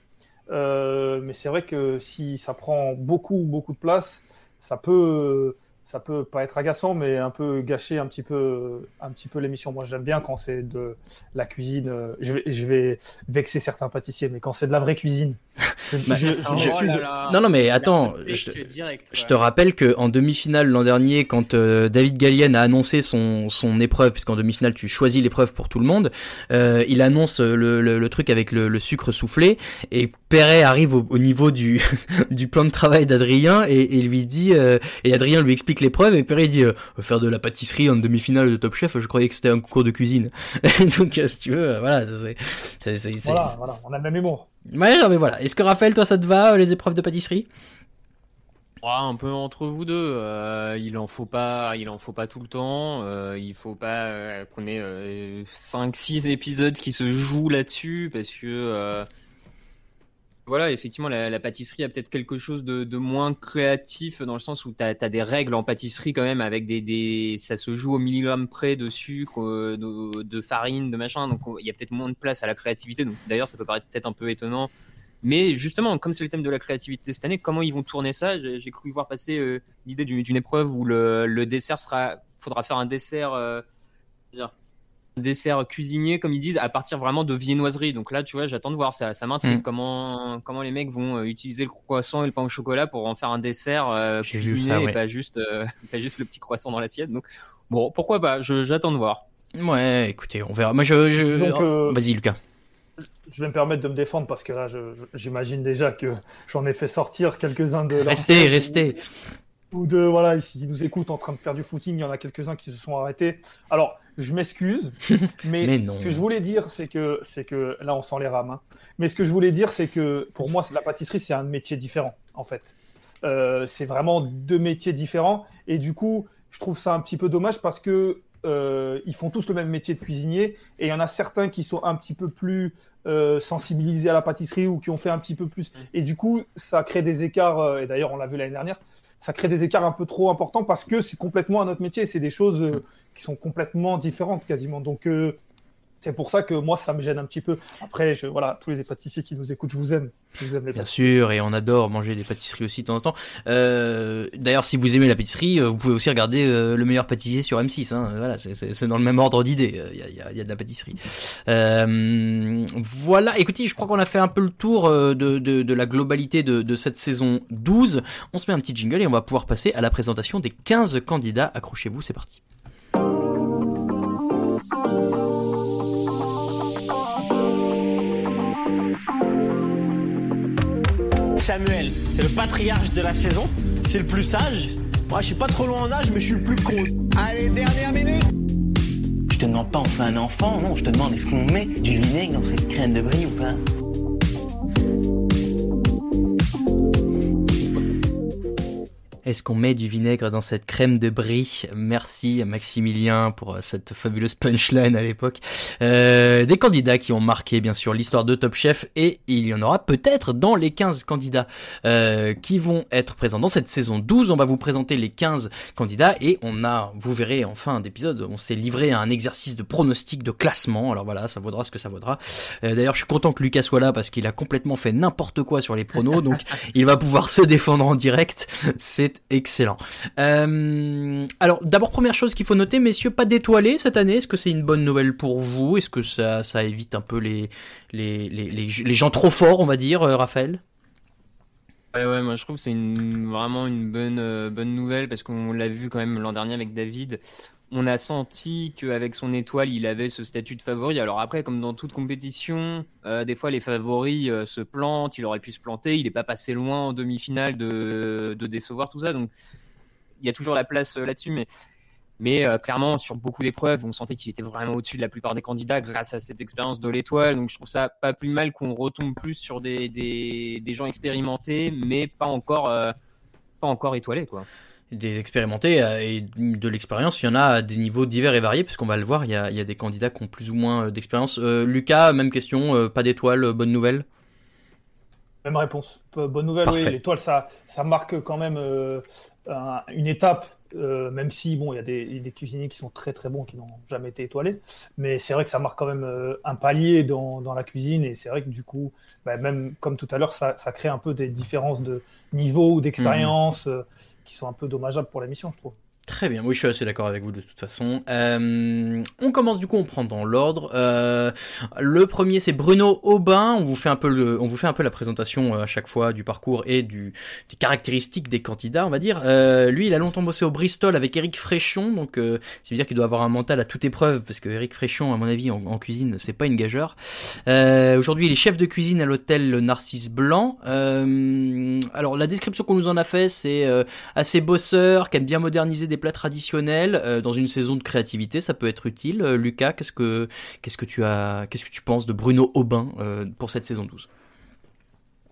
Euh, mais c'est vrai que si ça prend beaucoup, beaucoup de place, ça peut, ça peut pas être agaçant, mais un peu gâcher un petit peu, un petit peu l'émission. Moi, j'aime bien quand c'est de la cuisine. euh, Je vais, je vais vexer certains pâtissiers, mais quand c'est de la vraie cuisine Bah, je- je- je-. Oh là là. Non, non, mais attends, je, direct, je te rappelle que en demi-finale l'an dernier, quand euh, David Gallienne a annoncé son, son épreuve, puisqu'en demi-finale tu choisis l'épreuve pour tout le monde, euh, il annonce le, le, le truc avec le, le sucre soufflé, et Perret arrive au, au niveau du, du plan de travail d'Adrien et, et lui dit, euh, et Adrien lui explique l'épreuve, et Perret dit, euh, faire de la pâtisserie en demi-finale de Top Chef, je croyais que c'était un concours de cuisine. Donc, euh, si tu veux, voilà, ça, c'est, c'est, c'est, c'est- Voilà, voilà, on a le même humour. Ouais, non, mais voilà. Est-ce que Raphaël, toi, ça te va, les épreuves de pâtisserie? Ouais, un peu entre vous deux. euh, il en faut pas, il en faut pas tout le temps. euh, il faut pas euh, qu'on ait 5-6 épisodes qui se jouent là-dessus parce que euh, voilà, effectivement, la, pâtisserie a peut-être quelque chose de, moins créatif dans le sens où tu as, des règles en pâtisserie quand même avec des, ça se joue au milligramme près de sucre, euh, de, farine, de machin. Donc il y a peut-être moins de place à la créativité. D'ailleurs, ça peut paraître peut-être un peu étonnant. Mais justement, comme c'est le thème de la créativité cette année, comment ils vont tourner ça? J'ai cru voir passer euh, l'idée d'une épreuve où le, dessert sera, faudra faire un dessert, euh, dessert cuisinier, comme ils disent, à partir vraiment de viennoiserie. Donc là, tu vois, j'attends de voir ça. Ça m'intrigue Mm. comment comment les mecs vont euh, utiliser le croissant et le pain au chocolat pour en faire un dessert euh, cuisiné ça, ouais. et pas juste euh, pas juste le petit croissant dans l'assiette. Donc bon, pourquoi pas Je- J'attends de voir. Ouais, écoutez, on verra. Moi, je, je... Donc, euh, vas-y, Lucas. Je vais me permettre de me défendre parce que là, j'imagine déjà que j'en ai fait sortir quelques-uns de. Restez, restez. Ou, ou de, voilà, ici, qui nous écoutent en train de faire du footing, il y en a quelques-uns qui se sont arrêtés. Alors, je m'excuse, mais, ce que je voulais dire, c'est que, c'est que, là, on sent les rames. hein. Mais ce que je voulais dire, c'est que pour moi, la pâtisserie, c'est un métier différent, en fait. Euh, c'est vraiment deux métiers différents. Et du coup, je trouve ça un petit peu dommage parce que euh, ils font tous le même métier de cuisinier et il y en a certains qui sont un petit peu plus euh, sensibilisés à la pâtisserie ou qui ont fait un petit peu plus. Et du coup, ça crée des écarts, et d'ailleurs, on l'a vu l'année dernière, ça crée des écarts un peu trop importants parce que c'est complètement un autre métier. C'est des choses euh, qui sont complètement différentes quasiment. Donc, euh, c'est pour ça que moi, ça me gêne un petit peu. Après, je, voilà, tous les pâtissiers qui nous écoutent, je vous aime. Je vous aime les Bien sûr, et on adore manger des pâtisseries aussi de temps en temps. Euh, D'ailleurs, si vous aimez la pâtisserie, euh, vous pouvez aussi regarder euh, le meilleur pâtissier sur M6. Hein. Voilà, c'est- dans le même ordre d'idée. Il y a, il y a- il y a de la pâtisserie. Euh, voilà. Écoutez, je crois qu'on a fait un peu le tour de, de, de la globalité de, de cette saison 12. On se met un petit jingle et on va pouvoir passer à la présentation des 15 candidats. Accrochez-vous, c'est parti. Samuel, c'est le patriarche de la saison, c'est le plus sage. Moi, je suis pas trop loin en âge, mais je suis le plus con. Allez, dernière minute Je te demande pas on fait un enfant, non, je te demande est-ce qu'on met du vinaigre dans cette crème de brie ou pas? Est-ce qu'on met du vinaigre dans cette crème de brie? Merci à Maximilien pour euh, cette fabuleuse punchline à l'époque. Euh, des candidats qui ont marqué bien sûr l'histoire de Top Chef et il y en aura peut-être dans les 15 candidats euh, qui vont être présents dans cette saison 12. On va vous présenter les 15 candidats et on a, vous verrez en fin d'épisode, on s'est livré à un exercice de pronostic de classement. Alors voilà, ça vaudra ce que ça vaudra. Euh, D'ailleurs, je suis content que Lucas soit là parce qu'il a complètement fait n'importe quoi sur les pronos, donc il va pouvoir se défendre en direct. C'est excellent. Euh, alors, d'abord, première chose qu'il faut noter, messieurs, pas d'étoilés cette année. Est-ce que c'est une bonne nouvelle pour vous? Est-ce que ça, évite un peu les, les, les, les, gens trop forts, on va dire, euh, Raphaël? Ouais, ouais, moi je trouve que c'est vraiment une bonne, euh, bonne nouvelle parce qu'on l'a vu quand même l'an dernier avec David. On a senti qu'avec son étoile, il avait ce statut de favori. Alors après, comme dans toute compétition, euh, des fois les favoris euh, se plantent, il aurait pu se planter, il n'est pas passé loin en demi-finale de, de décevoir tout ça. Donc il y a toujours la place euh, là-dessus. Mais, clairement, sur beaucoup d'épreuves, on sentait qu'il était vraiment au-dessus de la plupart des candidats grâce à cette expérience de l'étoile. Donc je trouve ça pas plus mal qu'on retombe plus sur des, gens expérimentés, mais pas encore, pas encore étoilés. Quoi. Des expérimentés euh, et de l'expérience, il y en a à des niveaux divers et variés, puisqu'on va le voir, il y a, il y a des candidats qui ont plus ou moins euh, d'expérience. Euh, Lucas, même question, euh, pas d'étoile, bonne nouvelle? Même réponse. Bonne nouvelle, oui. Parfait. L'étoile, ça, ça marque quand même euh, un- une étape, même si, bon, il y a des, cuisiniers qui sont très très bons qui n'ont jamais été étoilés. Mais c'est vrai que ça marque quand même un palier dans, dans la cuisine. Et c'est vrai que du coup, bah, même comme tout à l'heure, ça, ça crée un peu des différences de niveau ou d'expérience euh, qui sont un peu dommageables pour l'émission, je trouve. Très bien, oui, je suis assez d'accord avec vous de toute façon. Euh, on commence du coup, on prend dans l'ordre. Euh, le premier, c'est Bruno Aubin. On vous fait un peu on vous fait un peu la présentation euh, à chaque fois du parcours et des caractéristiques des candidats, on va dire. Lui, il a longtemps bossé au Bristol avec Eric Fréchon, donc ça veut dire qu'il doit avoir un mental à toute épreuve parce que Eric Fréchon, à mon avis, en, en cuisine, c'est pas une gageure. Aujourd'hui, il est chef de cuisine à l'hôtel Narcisse Blanc. Alors, la description qu'on nous en a fait, c'est assez bosseur, qui aime bien moderniser des plats traditionnels euh, dans une saison de créativité, ça peut être utile. Euh, Lucas, qu'est-ce que qu'est-ce que tu as qu'est-ce que tu penses de Bruno Aubin euh, pour cette saison 12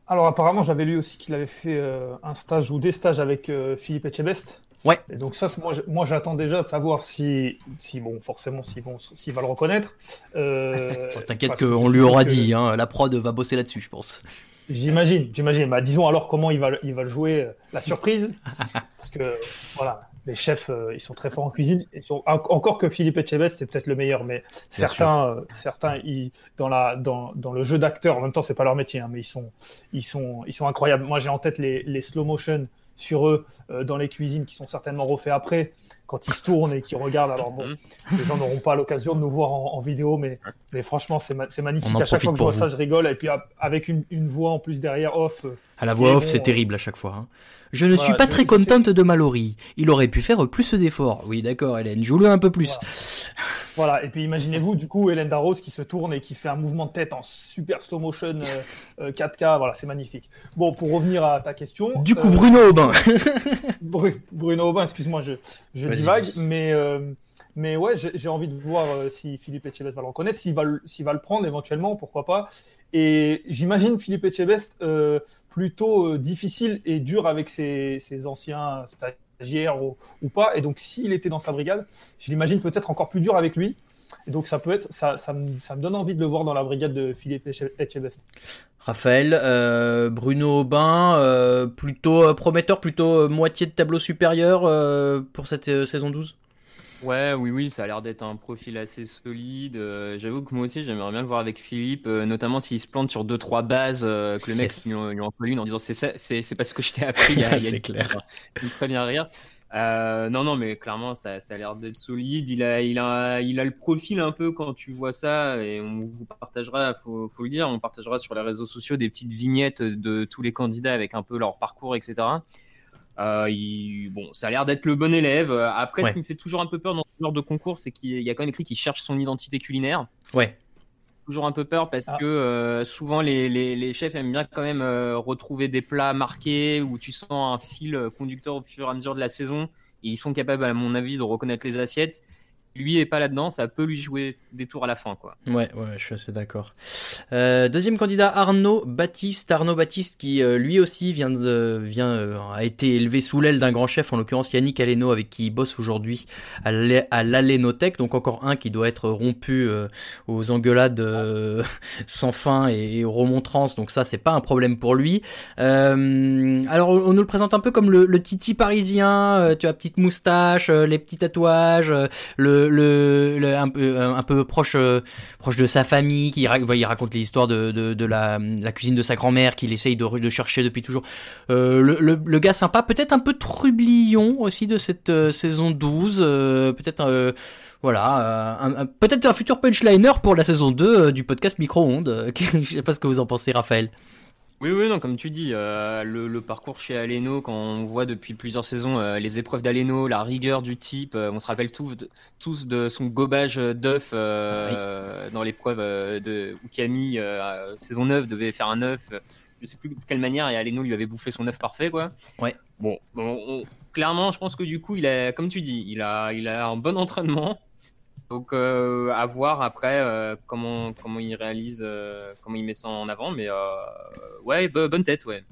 Alors apparemment, j'avais lu aussi qu'il avait fait un stage ou des stages avec Philippe Etchebest. Ouais. Et donc ça, moi, moi j'attends déjà de savoir si, si bon, forcément, s'il bon, s'il va le reconnaître. Euh, T'inquiète qu'on lui aura que- dit, hein, la prod va bosser là-dessus, je pense. J'imagine, j'imagine. Bah, disons alors comment il va, il va le jouer, euh, la surprise. parce que voilà, les chefs, euh, ils sont très forts en cuisine. Ils sont, en- encore que Philippe Etchebest, c'est peut-être le meilleur, mais certains, euh, certains ils, dans, la, dans, dans le jeu d'acteur, en même temps, c'est pas leur métier, hein, mais ils sont, ils, sont, ils sont incroyables. Moi, j'ai en tête les, les slow motion sur eux euh, dans les cuisines qui sont certainement refaits après, quand ils se tournent et qu'ils regardent. Alors bon, les gens n'auront pas l'occasion de nous voir en, en vidéo, mais, mais franchement, c'est ma- c'est magnifique. À chaque fois que je vois ça, je rigole. Et puis a- avec une, une voix en plus derrière, off. euh, À la voix off, c'est euh, terrible à chaque fois. hein. Je ne Voilà, suis pas très contente de Mallory. Il aurait pu faire plus d'efforts. Oui, d'accord, Hélène, joue-le un peu plus. Voilà, et puis imaginez-vous du coup Hélène Darroze qui se tourne et qui fait un mouvement de tête en super slow motion euh, euh, 4K, voilà, c'est magnifique. Bon, pour revenir à ta question. Du coup, euh, Bruno Aubin. Bru- Bruno Aubin, excuse-moi, je, divague, mais, euh, mais ouais, j'ai envie de voir euh, si Philippe Etchebest va le reconnaître, s'il va, le- s'il va le prendre éventuellement, pourquoi pas. Et j'imagine Philippe Etchebest euh, plutôt euh, difficile et dur avec ses, anciens stagiaires ou, pas. Et donc, s'il était dans sa brigade, je l'imagine peut-être encore plus dur avec lui. Et donc, ça peut être, ça, ça, me, donne envie de le voir dans la brigade de Philippe Etche- Etchebest. Raphaël, euh, Bruno Aubin, euh, plutôt prometteur, plutôt moitié de tableau supérieur pour cette saison 12 Ouais, oui, oui, ça a l'air d'être un profil assez solide. Euh, J'avoue que moi aussi, j'aimerais bien le voir avec Philippe, euh, notamment s'il se plante sur deux trois bases, euh, que le mec Yes. lui, en- lui en colle une en disant c'est ça, c'est c'est pas ce que je t'ai appris. C'est clair. Il me fait bien rire. Non, non, mais clairement, ça, ça a l'air d'être solide. Il a, il a, il a le profil un peu quand tu vois ça, et on vous partagera, faut, faut le dire, on partagera sur les réseaux sociaux des petites vignettes de tous les candidats avec un peu leur parcours, etc. Euh, il- bon, ça a l'air d'être le bon élève. Après, Ouais. ce qui me fait toujours un peu peur dans ce genre de concours, c'est qu'il y a quand même écrit qu'il cherche son identité culinaire. Ouais. Toujours un peu peur parce que euh, souvent les, les, les chefs aiment bien quand même euh, retrouver des plats marqués où tu sens un fil conducteur au fur et à mesure de la saison. Et ils sont capables, à mon avis, de reconnaître les assiettes. Lui est pas là-dedans, ça peut lui jouer des tours à la fin, quoi. Ouais, ouais, je suis assez d'accord. Euh, deuxième candidat, Arnaud Baptiste. Arnaud Baptiste qui euh, lui aussi vient de, vient, euh, a été élevé sous l'aile d'un grand chef, en l'occurrence Yannick Aleno, avec qui il bosse aujourd'hui à l'A- à l'Alénothèque. Donc encore un qui doit être rompu euh, aux engueulades euh, sans fin et, aux remontrances. Donc ça, c'est pas un problème pour lui. Euh, alors on nous le présente un peu comme le, le titi parisien. tu as petite moustache, les petits tatouages, euh, un peu, proche, euh, proche de sa famille, qui il raconte les histoires de, de, la, cuisine de sa grand-mère qu'il essaye de, chercher depuis toujours. Euh, le, gars sympa, peut-être un peu trublion aussi de cette euh, saison 12, euh, peut-être euh, voilà, euh, peut-être un futur punchliner pour la saison 2 euh, du podcast Micro-ondes. Euh, Je sais pas ce que vous en pensez, Raphaël. Oui, oui, non, comme tu dis, euh, le, le parcours chez Aleno, quand on voit depuis plusieurs saisons euh, les épreuves d'Aleno, la rigueur du type, euh, on se rappelle tous de, tous de son gobage d'œuf dans l'épreuve de où Camille, saison 9, devait faire un œuf. Je sais plus de quelle manière, et Aleno lui avait bouffé son œuf parfait, quoi. Ouais. Bon, bon, on- clairement, je pense que du coup, il a, comme tu dis, il a, il a un bon entraînement. Donc euh, à voir après euh, comment comment il réalise, euh, comment il met ça en avant, mais euh, ouais, bo- bonne tête, ouais.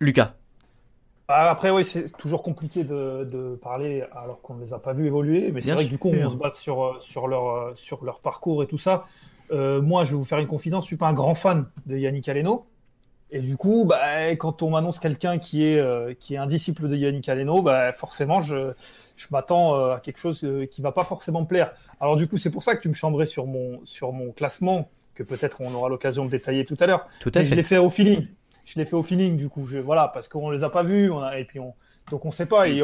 Lucas. Ah, Après, oui, c'est toujours compliqué de, de parler alors qu'on ne les a pas vus évoluer, mais c'est vrai que du coup, on se base sur, sur, leur, sur leur parcours et tout ça. Euh, moi, je vais vous faire une confidence, je suis pas un grand fan de Yannick Aleno. Et du coup, bah, quand on m'annonce quelqu'un qui est, euh, qui est un disciple de Yannick Aleno, bah, forcément, je, je m'attends euh, à quelque chose euh, qui va pas forcément me plaire. Alors du coup, c'est pour ça que tu me chambrais sur mon, sur mon classement, que peut-être on aura l'occasion de détailler tout à l'heure. Tout à Mais fait. Je l'ai fait au feeling. Je l'ai fait au feeling, du coup. Je, voilà, parce qu'on les a pas vus, on a, et puis on, Donc on ne sait pas, il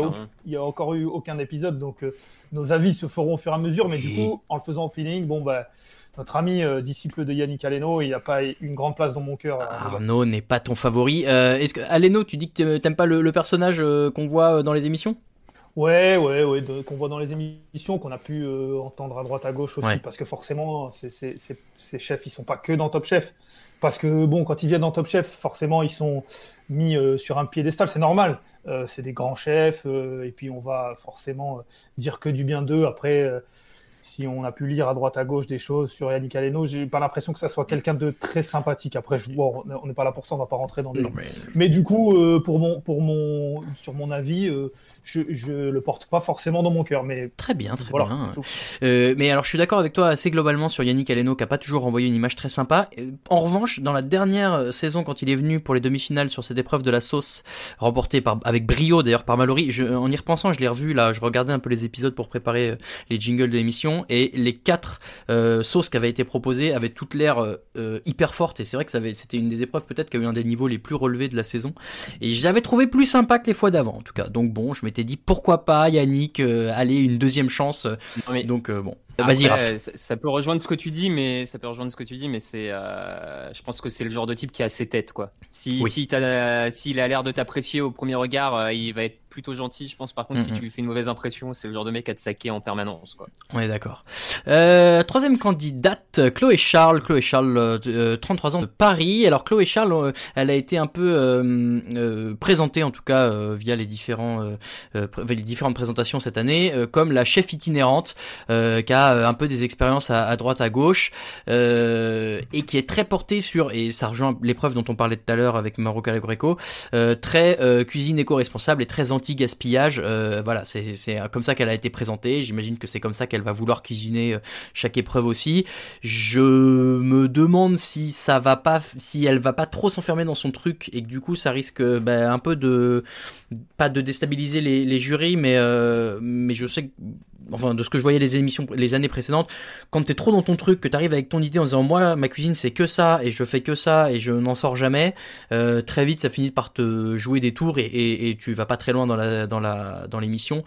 n'y a, a, encore eu aucun épisode, donc euh, nos avis se feront au fur et à mesure, mais du coup, en le faisant au feeling, bon, bah, notre ami euh, disciple de Yannick Aleno, il n'y a pas une grande place dans mon cœur. Arnaud n'est pas ton favori. est-ce que Aleno, tu dis que t'aimes pas le, le personnage qu'on voit dans les émissions? Ouais, ouais, ouais, qu'on voit dans les émissions, qu'on a pu entendre à droite à gauche aussi, parce que forcément, ces chefs, ils sont pas que dans Top Chef. Parce que bon, quand ils viennent dans Top Chef, forcément, ils sont mis euh, sur un piédestal, c'est normal. Euh, c'est des grands chefs, euh, et puis on va forcément dire que du bien d'eux. Après, si on a pu lire à droite à gauche des choses sur Yannick Aleno, j'ai pas l'impression que ça soit quelqu'un de très sympathique. Après, je, bon, on n'est pas là pour ça, on va pas rentrer dans des. mais... mais... du coup, pour mon, pour mon, sur mon avis, je, je le porte pas forcément dans mon cœur. Mais très bien, très bien. Euh, mais alors, je suis d'accord avec toi assez globalement sur Yannick Aleno qui a pas toujours envoyé une image très sympa. Euh, en revanche, dans la dernière euh, saison, quand il est venu pour les demi-finales sur cette épreuve de la sauce remportée par avec brio d'ailleurs par Mallory, je, en y repensant, je l'ai revu là, je regardais un peu les épisodes pour préparer euh, les jingles de l'émission et les quatre euh, sauces qui avaient été proposées avaient toutes l'air euh, hyper fortes et c'est vrai que ça avait, c'était une des épreuves peut-être qui a eu un des niveaux les plus relevés de la saison et je l'avais trouvé plus sympa que les fois d'avant en tout cas. Donc bon, je m'étais dit pourquoi pas Yannick euh, aller une deuxième chance. Donc euh, bon, vas-y Ça, peut rejoindre ce que tu dis, mais ça peut rejoindre ce que tu dis, mais c'est, euh, je pense que c'est le genre de type qui a ses têtes quoi. Si si s'il a l'air de t'apprécier au premier regard, il va être plutôt gentil, je pense. Par contre, si tu lui fais une mauvaise impression, c'est le genre de mec à te saquer en permanence. Quoi. On est d'accord. Euh, troisième candidate, Chloé Charles. Chloé Charles, 33 ans de Paris. Alors Chloé Charles, elle a été un peu présentée, en tout cas via les différents euh, les différentes présentations cette année, euh, comme la chef itinérante euh, qui a un peu des expériences à, droite à gauche et qui est très portée sur et ça rejoint l'épreuve dont on parlait tout à l'heure avec Maroc Greco, très cuisine éco-responsable et très anti-gaspillage. voilà, c'est comme ça qu'elle a été présentée. J'imagine que c'est comme ça qu'elle va vouloir cuisiner chaque épreuve aussi. Je me demande si ça va pas, si elle va pas trop s'enfermer dans son truc et que du coup ça risque ben, un peu de pas de déstabiliser les jurys, mais, euh, mais je sais que enfin de ce que je voyais les émissions les années précédentes, quand t'es trop dans ton truc, que t'arrives avec ton idée en disant moi ma cuisine c'est que ça et je fais que ça et je n'en sors jamais, euh, très vite ça finit par te jouer des tours et, et, et, tu vas pas très loin dans la dans la dans l'émission.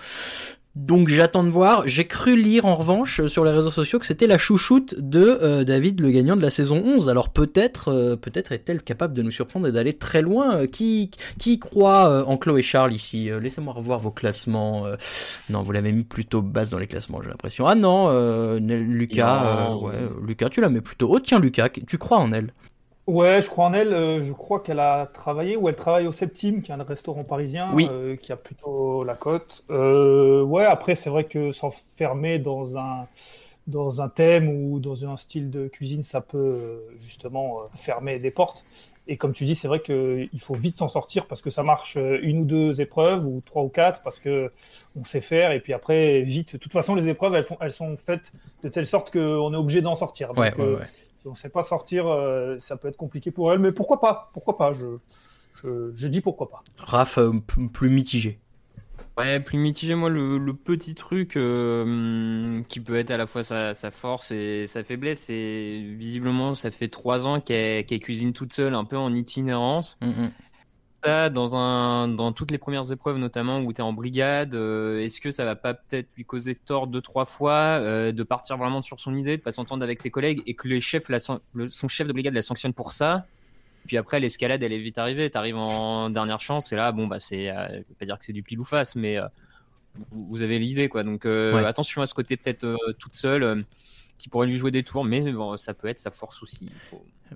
Donc j'attends de voir. J'ai cru lire en revanche sur les réseaux sociaux que c'était la chouchoute de euh, David, le gagnant de la saison 11. Alors peut-être, euh, peut-être est-elle capable de nous surprendre et d'aller très loin. Euh, qui, qui croit en Chloé Charles ici? Laissez-moi revoir vos classements. non, vous l'avez mis plutôt basse dans les classements, j'ai l'impression. Ah non, Lucas, ouais, Lucas, tu la mets plutôt haut. Tiens, Lucas, tu crois en elle? Ouais, je crois en elle. Euh, je crois qu'elle a travaillé ou elle travaille au Septime, qui est un restaurant parisien, euh, qui a plutôt la cote. Euh, ouais, après, c'est vrai que s'enfermer dans un, dans un thème ou dans un style de cuisine, ça peut justement fermer des portes. Et comme tu dis, c'est vrai qu'il faut vite s'en sortir parce que ça marche une ou deux épreuves ou trois ou quatre parce que on sait faire et puis après vite. De toute façon, les épreuves elles, font, elles sont faites de telle sorte qu'on est obligé d'en sortir. Donc, ouais, ouais, ouais on ne sait pas sortir, euh, ça peut être compliqué pour elle, mais pourquoi pas Pourquoi pas je, je, dis pourquoi pas. Raph, euh, plus mitigé. Ouais, plus mitigé, moi, le, petit truc euh, qui peut être à la fois sa, force et sa faiblesse, c'est visiblement, ça fait trois ans qu'elle cuisine toute seule, un peu en itinérance. Mm, dans, un, dans toutes les premières épreuves, notamment où tu es en brigade, euh, est-ce que ça va pas peut-être lui causer tort deux, trois fois euh, de partir vraiment sur son idée, de pas s'entendre avec ses collègues et que les chefs la, son chef de brigade la sanctionne pour ça puis après, l'escalade, elle est vite arrivée. Tu arrives en dernière chance et là, bon, bah, c'est, euh, je vais pas dire que c'est du pile ou face, mais vous, avez l'idée, quoi. Donc, attention à ce côté peut-être toute seule qui pourrait lui jouer des tours, mais bon, ça peut être sa force aussi.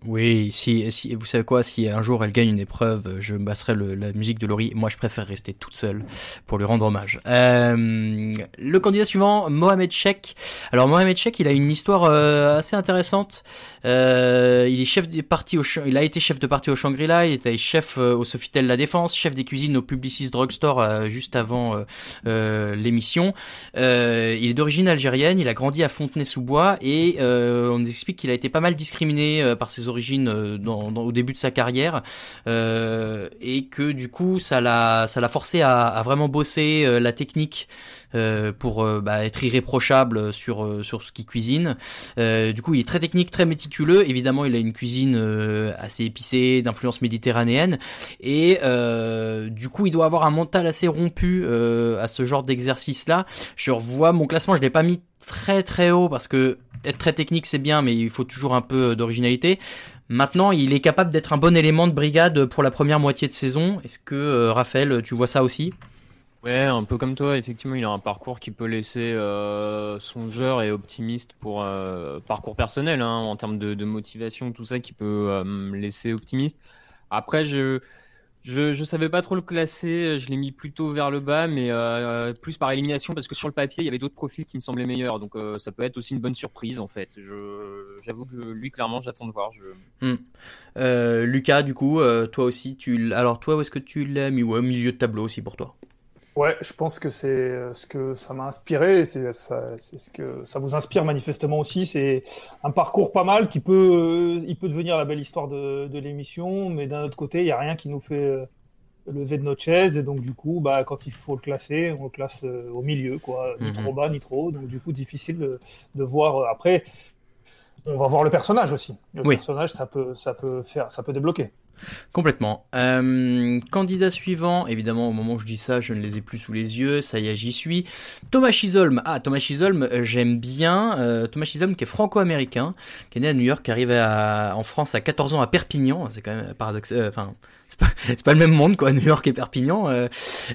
Oui, si, si, vous savez quoi, si un jour elle gagne une épreuve, je basserai le, la musique de Laurie. Moi, je préfère rester toute seule pour lui rendre hommage. Euh, le candidat suivant, Mohamed Sheikh. Alors, Mohamed Sheikh, il a une histoire euh, assez intéressante. Euh, il est chef des partis au, il a été chef de parti au Shangri-La, il était chef euh, au Sofitel La Défense, chef des cuisines au Publicis Drugstore euh, juste avant l'émission. il est d'origine algérienne, il a grandi à Fontenay-sous-Bois et on nous explique qu'il a été pas mal discriminé par ses origines dans, au début de sa carrière et que du coup ça l'a ça l'a forcé à, vraiment bosser la technique euh, pour euh, bah, être irréprochable sur euh, sur ce qu'il cuisine. du coup, il est très technique, très méticuleux. Évidemment, il a une cuisine assez épicée, d'influence méditerranéenne, et du coup, il doit avoir un mental assez rompu à ce genre d'exercice-là. Je revois mon classement, je l'ai pas mis très très haut parce que être très technique c'est bien, mais il faut toujours un peu d'originalité. Maintenant, il est capable d'être un bon élément de brigade pour la première moitié de saison. Est-ce que Raphaël, tu vois ça aussi? Ouais, un peu comme toi, effectivement, il a un parcours qui peut laisser euh, songeur et optimiste pour euh, parcours personnel, hein, en termes de, motivation, tout ça qui peut euh, laisser optimiste. Après, je, je je savais pas trop le classer, je l'ai mis plutôt vers le bas, mais euh, plus par élimination parce que sur le papier, il y avait d'autres profils qui me semblaient meilleurs, donc ça peut être aussi une bonne surprise en fait. J'avoue que lui, clairement, j'attends de voir. Hmm. Lucas, du coup, toi aussi, tu alors toi, où est-ce que tu l'as mis? Ouais, milieu de tableau aussi pour toi Ouais, je pense que c'est euh, ce que ça m'a inspiré, c'est ce que ça vous inspire manifestement aussi. C'est un parcours pas mal qui peut, euh, il peut devenir la belle histoire de, l'émission, mais d'un autre côté, il n'y a rien qui nous fait euh, lever de notre chaise, et donc du coup, bah, quand il faut le classer, on le classe au milieu, quoi, ni mhm. trop bas ni trop haut, donc du coup, difficile de, voir. Après, on va voir le personnage aussi. Le personnage, ça peut, ça peut faire, ça peut débloquer. Complètement. Euh, candidat suivant, évidemment, au moment où je dis ça, je ne les ai plus sous les yeux. Ça y est, j'y suis. Thomas Chisholm. Ah, Thomas Chisholm, euh, j'aime bien. Euh, Thomas Chisholm, qui est franco-américain, qui est né à New York, qui arrive en France à 14 ans à Perpignan. C'est quand même paradoxal. Enfin, c'est pas, pas le même monde quoi, New York et Perpignan, euh,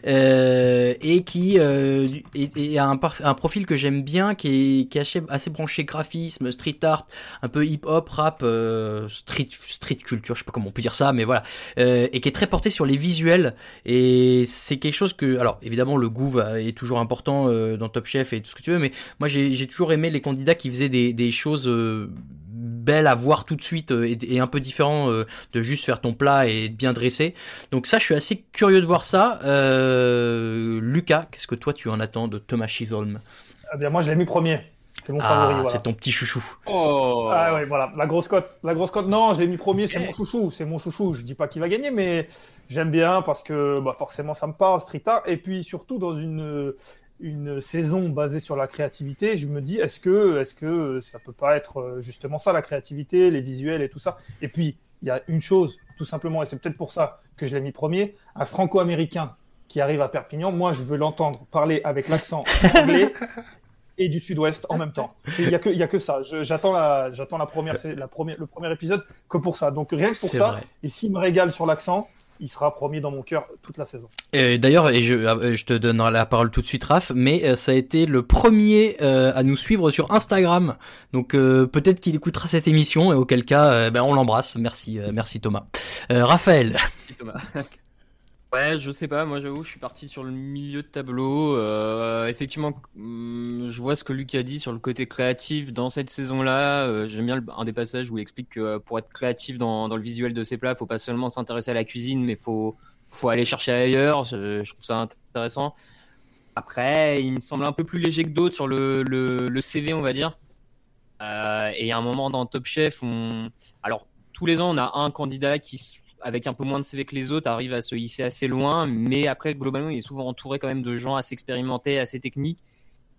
euh, et qui euh, et, a un, un, profil que j'aime bien, qui est, qui est assez, branché graphisme, street art, un peu hip hop, rap, euh, street street culture, je sais pas comment on peut dire ça, mais voilà, euh, et qui est très porté sur les visuels. Et c'est quelque chose que, alors évidemment le goût est toujours important euh, dans Top Chef et tout ce que tu veux, mais moi j'ai toujours aimé les candidats qui faisaient des, des choses belle à voir tout de suite euh, et, un peu différent euh, de juste faire ton plat et bien dressé. Donc ça, je suis assez curieux de voir ça. Euh, Lucas, qu'est-ce que toi tu en attends de Thomas Chisholm eh bien, moi, je l'ai mis premier. C'est mon ah, favori. C'est ton petit chouchou. Oh. Ah ouais, voilà. La grosse cote. La grosse cote. Non, je l'ai mis premier. C'est mon chouchou. C'est mon chouchou. Je dis pas qu'il va gagner, mais j'aime bien parce que bah, forcément ça me parle street art. Et puis surtout dans une une saison basée sur la créativité, je me dis est-ce que, est-ce que ça peut pas être euh, justement ça la créativité, les visuels et tout ça? Et puis il y a une chose tout simplement, et c'est peut-être pour ça que je l'ai mis premier, un Franco-américain qui arrive à Perpignan. Moi, je veux l'entendre parler avec l'accent anglais et du Sud-Ouest en même temps. Il n'y a que, il y a que ça. J'attends la, j'attends la première, la première, le premier épisode que pour ça. Donc rien que pour ça. Et s'il me régale sur l'accent, il sera premier dans mon cœur toute la saison. D'ailleurs, et je, euh, je, te donnerai la parole tout de suite, Raph, mais euh, ça a été le premier euh, à nous suivre sur Instagram. Donc peut-être qu'il écoutera cette émission et auquel cas, ben, on l'embrasse. Merci, merci Thomas. Raphaël. Merci Thomas. Ouais, je sais pas, moi j'avoue, je suis parti sur le milieu de tableau. Euh, effectivement, hum, je vois ce que Luc a dit sur le côté créatif dans cette saison-là. Euh, j'aime bien un des passages où il explique que euh, pour être créatif dans, dans le visuel de ses plats, faut pas seulement s'intéresser à la cuisine, mais faut, faut aller chercher ailleurs. Je, trouve ça intéressant. Après, il me semble un peu plus léger que d'autres sur le, le, CV, on va dire. et il y a un moment dans Top Chef, alors tous les ans, on a un candidat qui avec un peu moins de CV que les autres, arrive à se hisser assez loin. Mais après, globalement, il est souvent entouré quand même de gens assez expérimentés, assez techniques.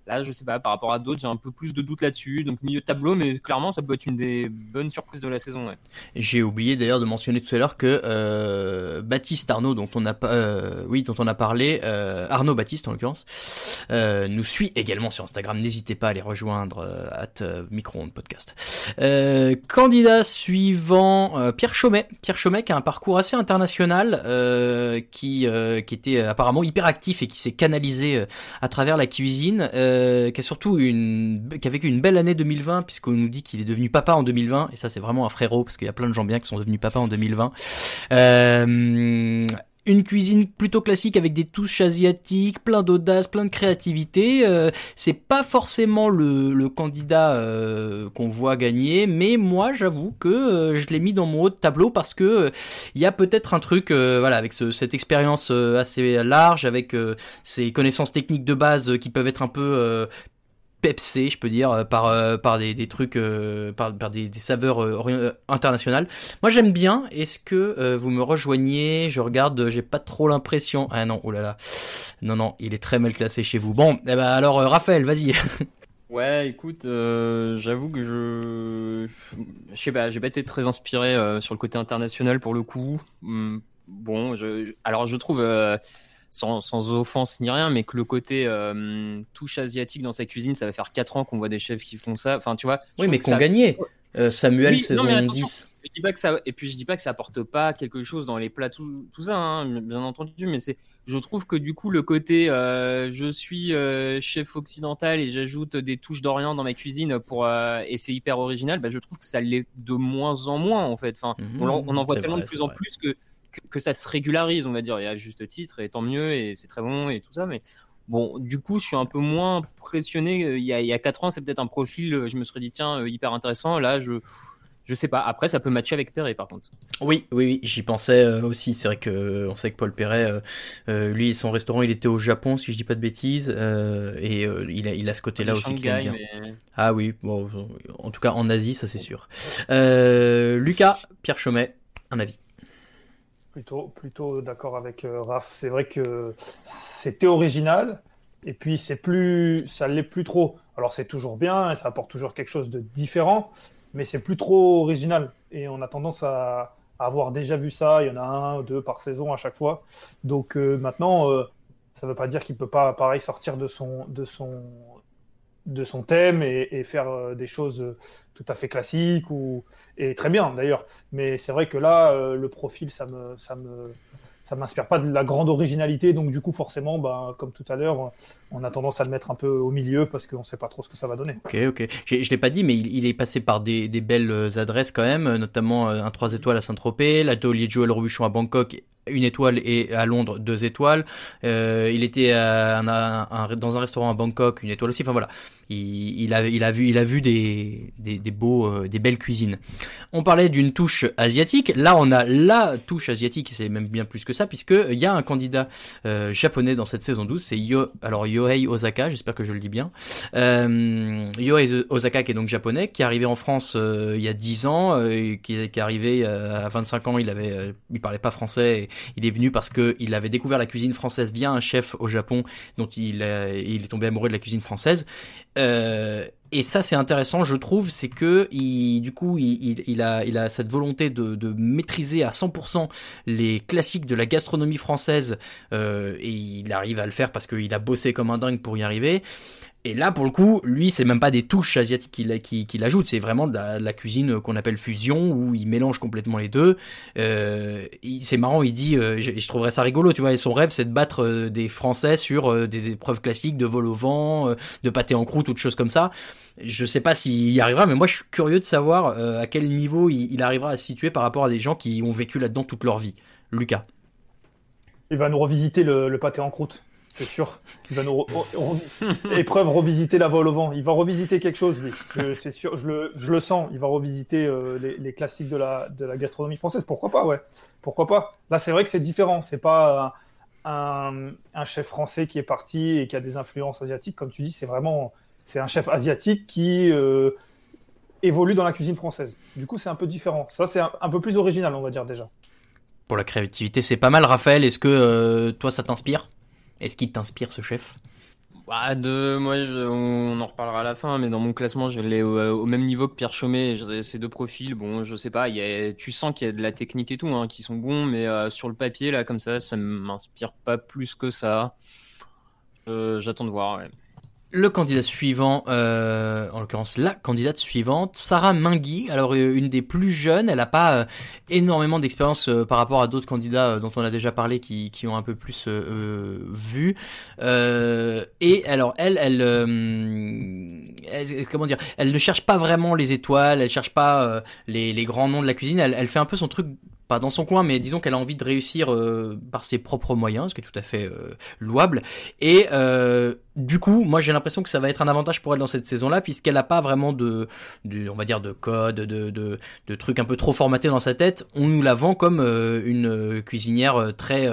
Là, je sais pas, par rapport à d'autres, j'ai un peu plus de doutes là-dessus. Donc, milieu de tableau, mais clairement, ça peut être une des bonnes surprises de la saison. J'ai oublié d'ailleurs de mentionner tout à l'heure que euh, Baptiste Arnaud, dont on a, euh, oui, dont on a parlé, euh, Arnaud Baptiste en l'occurrence, euh, nous suit également sur Instagram. N'hésitez pas à les rejoindre at micro podcast. candidat suivant, Pierre Chaumet. Pierre Chaumet qui a un parcours assez international, qui, qui était apparemment hyper actif et qui s'est canalisé à travers la cuisine. Qui a surtout une, qui a vécu une belle année 2020 puisqu'on nous dit qu'il est devenu papa en 2020 et ça c'est vraiment un frérot parce qu'il y a plein de gens bien qui sont devenus papa en 2020. Euh, une cuisine plutôt classique avec des touches asiatiques, plein d'audace, plein de créativité. Euh, c'est pas forcément le, candidat euh, qu'on voit gagner, mais moi j'avoue que euh, je l'ai mis dans mon haut tableau parce que il y a peut-être un truc, voilà, avec ce, cette expérience assez large, avec ses connaissances techniques de base qui peuvent être un peu pepsé, je peux dire, par par des, trucs, par, des, saveurs internationales. Moi, j'aime bien. Est-ce que vous me rejoignez? Je regarde, j'ai pas trop l'impression. Ah non, oh là là. Non, non, il est très mal classé chez vous. Bon, eh ben alors, Raphaël, vas-y. Ouais, écoute, euh, j'avoue que je, je sais pas, j'ai pas été très inspiré euh, sur le côté international pour le coup. Hum, bon, alors je trouve, euh, sans, sans, offense ni rien, mais que le côté touche asiatique dans sa cuisine, ça va faire 4 ans qu'on voit des chefs qui font ça. Enfin, tu vois. Oui, mais qu'on ça... gagnait. Samuel, saison 10. Je dis pas que ça, et puis je dis pas que ça apporte pas quelque chose dans les plats, tout, tout ça, hein, bien entendu, mais c'est je trouve que du coup le côté euh, je suis euh, chef occidental et j'ajoute des touches d'Orient dans ma cuisine pour euh, et c'est hyper original, bah, je trouve que ça l'est de moins en moins en fait. Enfin, on, en voit tellement de plus en plus que, que, ça se régularise, on va dire, et à juste titre et tant mieux et c'est très bon et tout ça, mais Bon, du coup, je suis un peu moins impressionné. Il y a, il y a 4 ans, c'est peut-être un profil, je me serais dit, tiens, hyper intéressant. Là, je, je sais pas. Après, ça peut matcher avec Perret, par contre. Oui, oui, oui. J'y pensais euh, aussi. C'est vrai que euh, on sait que Paul Perret, euh, lui, son restaurant, il était au Japon, si je dis pas de bêtises, et il a, il a ce côté-là aussi qui bien. Ah oui, bon, en tout cas en Asie, ça c'est sûr. Lucas, Pierre Chomet, un avis. Plutôt, plutôt d'accord avec Raph. C'est vrai que c'était original, et puis c'est plus, ça l'est plus trop. Alors c'est toujours bien, et ça apporte toujours quelque chose de différent, mais c'est plus trop original. Et on a tendance à, avoir déjà vu ça. Il y en a un, ou deux par saison à chaque fois. Donc euh, maintenant, euh, ça ne veut pas dire qu'il ne peut pas, pareil, sortir de son, de son, de son thème et, faire euh, des choses tout à fait classiques ou, et très bien d'ailleurs. Mais c'est vrai que là, le profil, ça me, ça me, ça m'inspire pas de la grande originalité. Donc, du coup, forcément, bah, comme tout à l'heure, on a tendance à le mettre un peu au milieu parce qu'on ne sait pas trop ce que ça va donner. Ok, ok. Je ne l'ai pas dit, mais il, est passé par des, belles adresses quand même, notamment euh, un 3 étoiles à Saint-Tropez, l'atelier de Joël Robuchon à Bangkok une étoile et à Londres deux étoiles. Euh, il était dans un restaurant à Bangkok, une étoile aussi. Enfin voilà, il, a, vu, des, beaux, euh, des belles cuisines. On parlait d'une touche asiatique. Là, on a la touche asiatique, c'est même bien plus que ça, puisque il y a un candidat euh, japonais dans cette saison 12. C'est Yo, alors Yohei Osaka. J'espère que je le dis bien. Yohei Osaka, qui est donc japonais, qui est arrivé en France il y a 10 ans, qui, est arrivé à 25 ans. Il avait, il parlait pas français. Il est venu parce qu'il avait découvert la cuisine française via un chef au Japon dont il, il est tombé amoureux de la cuisine française. Et ça, c'est intéressant, je trouve, c'est que il, du coup, il, il, a, il a cette volonté de, de maîtriser à 100% les classiques de la gastronomie française, euh, et il arrive à le faire parce qu'il a bossé comme un dingue pour y arriver. Et là, pour le coup, lui, c'est même pas des touches asiatiques qu'il qu'il ajoute, c'est vraiment de la, cuisine qu'on appelle fusion, où il mélange complètement les deux. Euh, c'est marrant, il dit, euh, je, trouverais ça rigolo, tu vois, et son rêve, c'est de battre euh, des Français sur euh, des épreuves classiques de vol au vent, de pâté en croûte, toutes choses comme ça. Je sais pas s'il y arrivera, mais moi, je suis curieux de savoir à quel niveau il, arrivera à se situer par rapport à des gens qui ont vécu là-dedans toute leur vie. Lucas. Il va nous revisiter le pâté en croûte c'est sûr. Il va nous épreuve revisiter la vol au vent. Il va revisiter quelque chose, lui. C'est sûr, je le, sens. Il va revisiter euh, les, classiques de la, gastronomie française. Pourquoi pas, ouais. Pourquoi pas. Là, c'est vrai que c'est différent. C'est pas un, chef français qui est parti et qui a des influences asiatiques, comme tu dis. C'est vraiment, c'est un chef asiatique qui euh, évolue dans la cuisine française. Du coup, c'est un peu différent. Ça, c'est un, un peu plus original, on va dire déjà. Pour la créativité, c'est pas mal, Raphaël. Est-ce que euh, toi, ça t'inspire? Est-ce qu'il t'inspire ce chef? Bah moi, on en reparlera à la fin, mais dans mon classement, je l'ai au, même niveau que Pierre Chaumet. Ces deux profils, bon, je sais pas, y tu sens qu'il y a de la technique et tout, hein, qui sont bons, mais euh, sur le papier, là, comme ça, ça m'inspire pas plus que ça. Euh, j'attends de voir. Ouais le candidat suivant, euh, en l'occurrence la candidate suivante, Sarah Mingui. Alors euh, une des plus jeunes, elle n'a pas euh, énormément d'expérience par rapport à d'autres candidats dont on a déjà parlé qui, qui ont un peu plus vu. et alors elle, elle, comment dire, elle ne cherche pas vraiment les étoiles, elle cherche pas les, les, grands noms de la cuisine. Elle, elle fait un peu son truc pas dans son coin, mais disons qu'elle a envie de réussir euh, par ses propres moyens, ce qui est tout à fait euh, louable. Et euh, du coup, moi j'ai l'impression que ça va être un avantage pour elle dans cette saison-là, puisqu'elle n'a pas vraiment de, on va dire, de code, de, de, de, trucs un peu trop formatés dans sa tête. On nous la vend comme une cuisinière très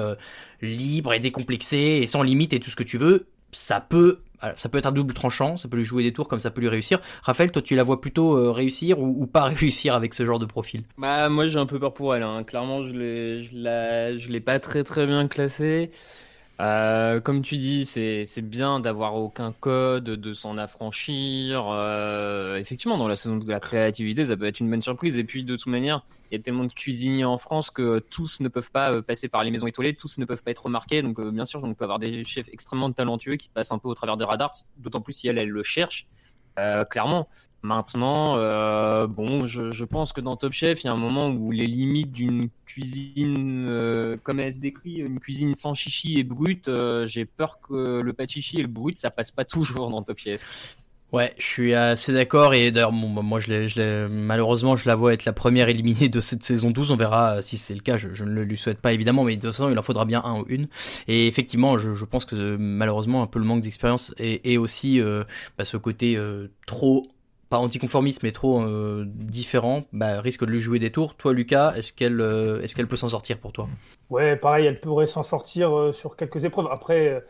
libre et décomplexée et sans limite et tout ce que tu veux. Ça peut ça peut être un double tranchant, ça peut lui jouer des tours comme ça peut lui réussir. Raphaël, toi tu la vois plutôt euh, réussir ou, pas réussir avec ce genre de profil? Bah moi j'ai un peu peur pour elle. Hein. Clairement je l'ai je l'ai pas très très bien classée. Euh, comme tu dis, c'est bien d'avoir aucun code, de s'en affranchir. Euh, effectivement, dans la saison de la créativité, ça peut être une bonne surprise. Et puis, de toute manière, il y a tellement de cuisiniers en France que tous ne peuvent pas euh, passer par les maisons étoilées, tous ne peuvent pas être remarqués. Donc, bien sûr, on peut avoir des chefs extrêmement talentueux qui passent un peu au travers des radars, d'autant plus si elle, le cherche. Clairement. Maintenant, euh, bon, je, pense que dans Top Chef, il y a un moment où les limites d'une cuisine, euh, comme elle se décrit, une cuisine sans chichi et brute, euh, j'ai peur que le pas chichi et le brut, ça passe pas toujours dans Top Chef. Ouais, je suis assez d'accord et d'ailleurs bon, moi je je malheureusement je la vois être la première éliminée de cette saison 12, on verra si c'est le cas, je, ne le lui souhaite pas évidemment mais de toute façon il en faudra bien un ou une et effectivement je, pense que malheureusement un peu le manque d'expérience et, aussi bah, ce côté trop pas anticonformiste mais trop euh, différent, bah, risque de lui jouer des tours. Toi, Lucas, est-ce qu'elle euh, est-ce qu'elle peut s'en sortir pour toi? Ouais, pareil, elle pourrait s'en sortir euh, sur quelques épreuves. Après,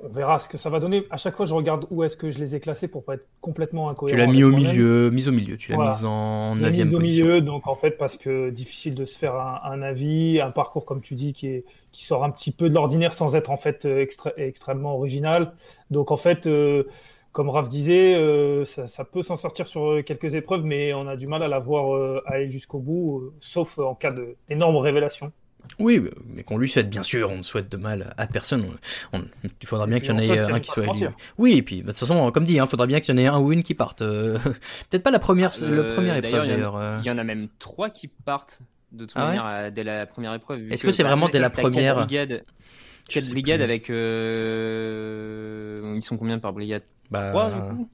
on verra ce que ça va donner. À chaque fois, je regarde où est-ce que je les ai classés pour pas être complètement incohérent. Tu l'as mis au milieu, mise au milieu. Tu l'as mise en neuvième position. au milieu, donc en fait, parce que difficile de se faire un, avis, un parcours comme tu dis qui est qui sort un petit peu de l'ordinaire sans être en fait extrêmement original. Donc en fait comme Raph disait, euh, ça, peut s'en sortir sur euh, quelques épreuves, mais on a du mal à la voir euh, aller jusqu'au bout, sauf en cas d'énormes révélations. Oui, mais qu'on lui souhaite, bien sûr, on ne souhaite de mal à personne. il faudra bien qu'il y en ait un qui soit éliminé. Oui, et puis, bah, de toute façon, comme dit, il hein, faudra bien qu'il y en ait un ou une qui parte. Peut-être pas la première, le première épreuve d'ailleurs. Il y en a même trois qui partent de toute ah manière dès la première épreuve. Est-ce que c'est vraiment dès la première Quatre brigades avec. Euh... Ils sont combien par brigade? Bah... 3 du coup?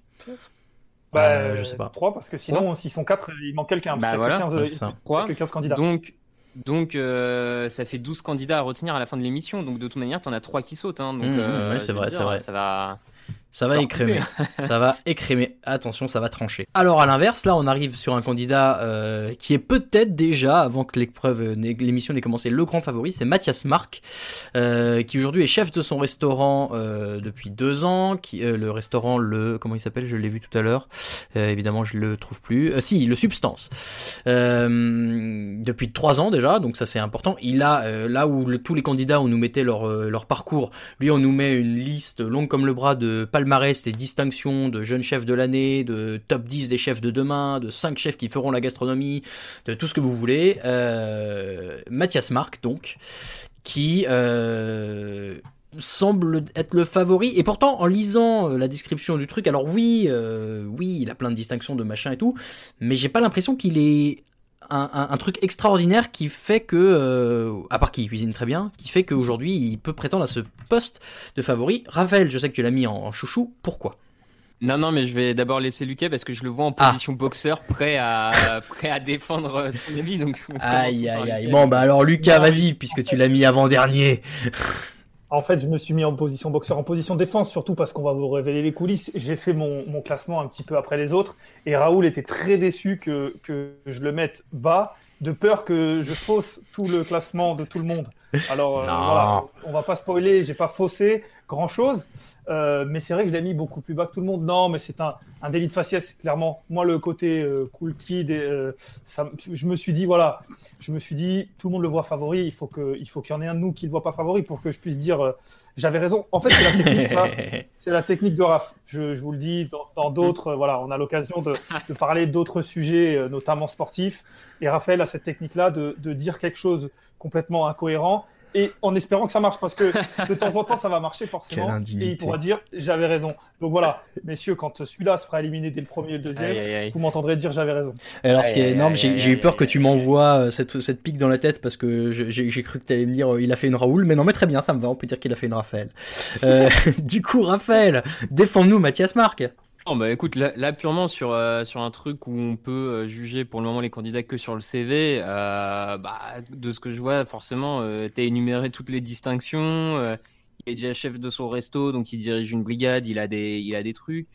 Bah, euh, je sais pas. 3 parce que sinon, s'ils sont 4, il manque quelqu'un. Bah voilà, 15, 3. 15 candidats. Donc, donc euh, ça fait 12 candidats à retenir à la fin de l'émission. Donc, de toute manière, tu en as 3 qui sautent. Hein, donc, mmh, euh, oui, c'est vrai, c'est vrai. Ça va. Ça va écrémer. ça va écrémer. Attention, ça va trancher. Alors à l'inverse, là, on arrive sur un candidat euh, qui est peut-être déjà, avant que l'épreuve, l'émission n'ait commencé, le grand favori, c'est Mathias Marc, euh, qui aujourd'hui est chef de son restaurant euh, depuis deux ans. Qui, le restaurant, le comment il s'appelle? Je l'ai vu tout à l'heure. évidemment, je le trouve plus. si, le Substance. depuis trois ans déjà, donc ça c'est important. Il a là où tous les candidats on nous mettait leur leur parcours, lui on nous met une liste longue comme le bras de palmarès des distinctions de jeunes chefs de l'année, de top 10 des chefs de demain, de 5 chefs qui feront la gastronomie, de tout ce que vous voulez. Euh, Mathias Marc, donc, qui euh, semble être le favori. Et pourtant, en lisant euh, la description du truc, alors oui, oui, il a plein de distinctions de machin et tout, mais j'ai pas l'impression qu'il est un, truc extraordinaire qui fait que, euh, à part qu'il cuisine très bien, qui fait qu'aujourd'hui il peut prétendre à ce poste de favori. Raphaël, je sais que tu l'as mis en, chouchou, pourquoi? Non, non, mais je vais d'abord laisser Lucas parce que je le vois en ah. position boxeur, prêt à, prêt à défendre son ami. Donc aïe, aïe, aïe. Bon, bah alors Lucas, vas-y, puisque tu l'as mis avant-dernier. En fait, je me suis mis en position boxeur, en position défense, surtout parce qu'on va vous révéler les coulisses. J'ai fait mon, classement un petit peu après les autres. Et Raoul était très déçu que, que je le mette bas, de peur que je fausse tout le classement de tout le monde. Alors, euh, voilà, on va pas spoiler, j'ai pas faussé grand chose. Euh, mais c'est vrai que je l'ai mis beaucoup plus bas que tout le monde. Non, mais c'est un, un, délit de faciès, clairement. Moi, le côté euh, cool kid, euh, ça, je me suis dit, voilà, je me suis dit, tout le monde le voit favori. Il faut qu'il qu y en ait un de nous qui ne le voit pas favori pour que je puisse dire, j'avais raison. En fait, c'est la technique, c'est la technique de Raph. Je, je, vous le dis, dans d'autres, voilà, on a l'occasion de, de, parler d'autres sujets, notamment sportifs. Et Raphaël a cette technique-là de, de dire quelque chose complètement incohérent et en espérant que ça marche parce que de temps en temps ça va marcher forcément et il pourra dire j'avais raison. Donc voilà, messieurs, quand celui-là se fera éliminer dès le premier et le deuxième, vous m'entendrez dire j'avais raison. Alors ce qui est énorme, j'ai eu peur que tu m'envoies euh, cette, cette pique dans la tête parce que j'ai cru que tu allais me dire euh, il a fait une Raoul, mais non mais très bien, ça me va, on peut dire qu'il a fait une Raphaël. Euh, du coup Raphaël, défends-nous Mathias Marc. Non, bah écoute, là, purement sur, euh, sur un truc où on peut euh, juger pour le moment les candidats que sur le CV, euh, bah, de ce que je vois, forcément, euh, tu énuméré toutes les distinctions. il est déjà chef de son resto, donc il dirige une brigade, il a des, il a des trucs.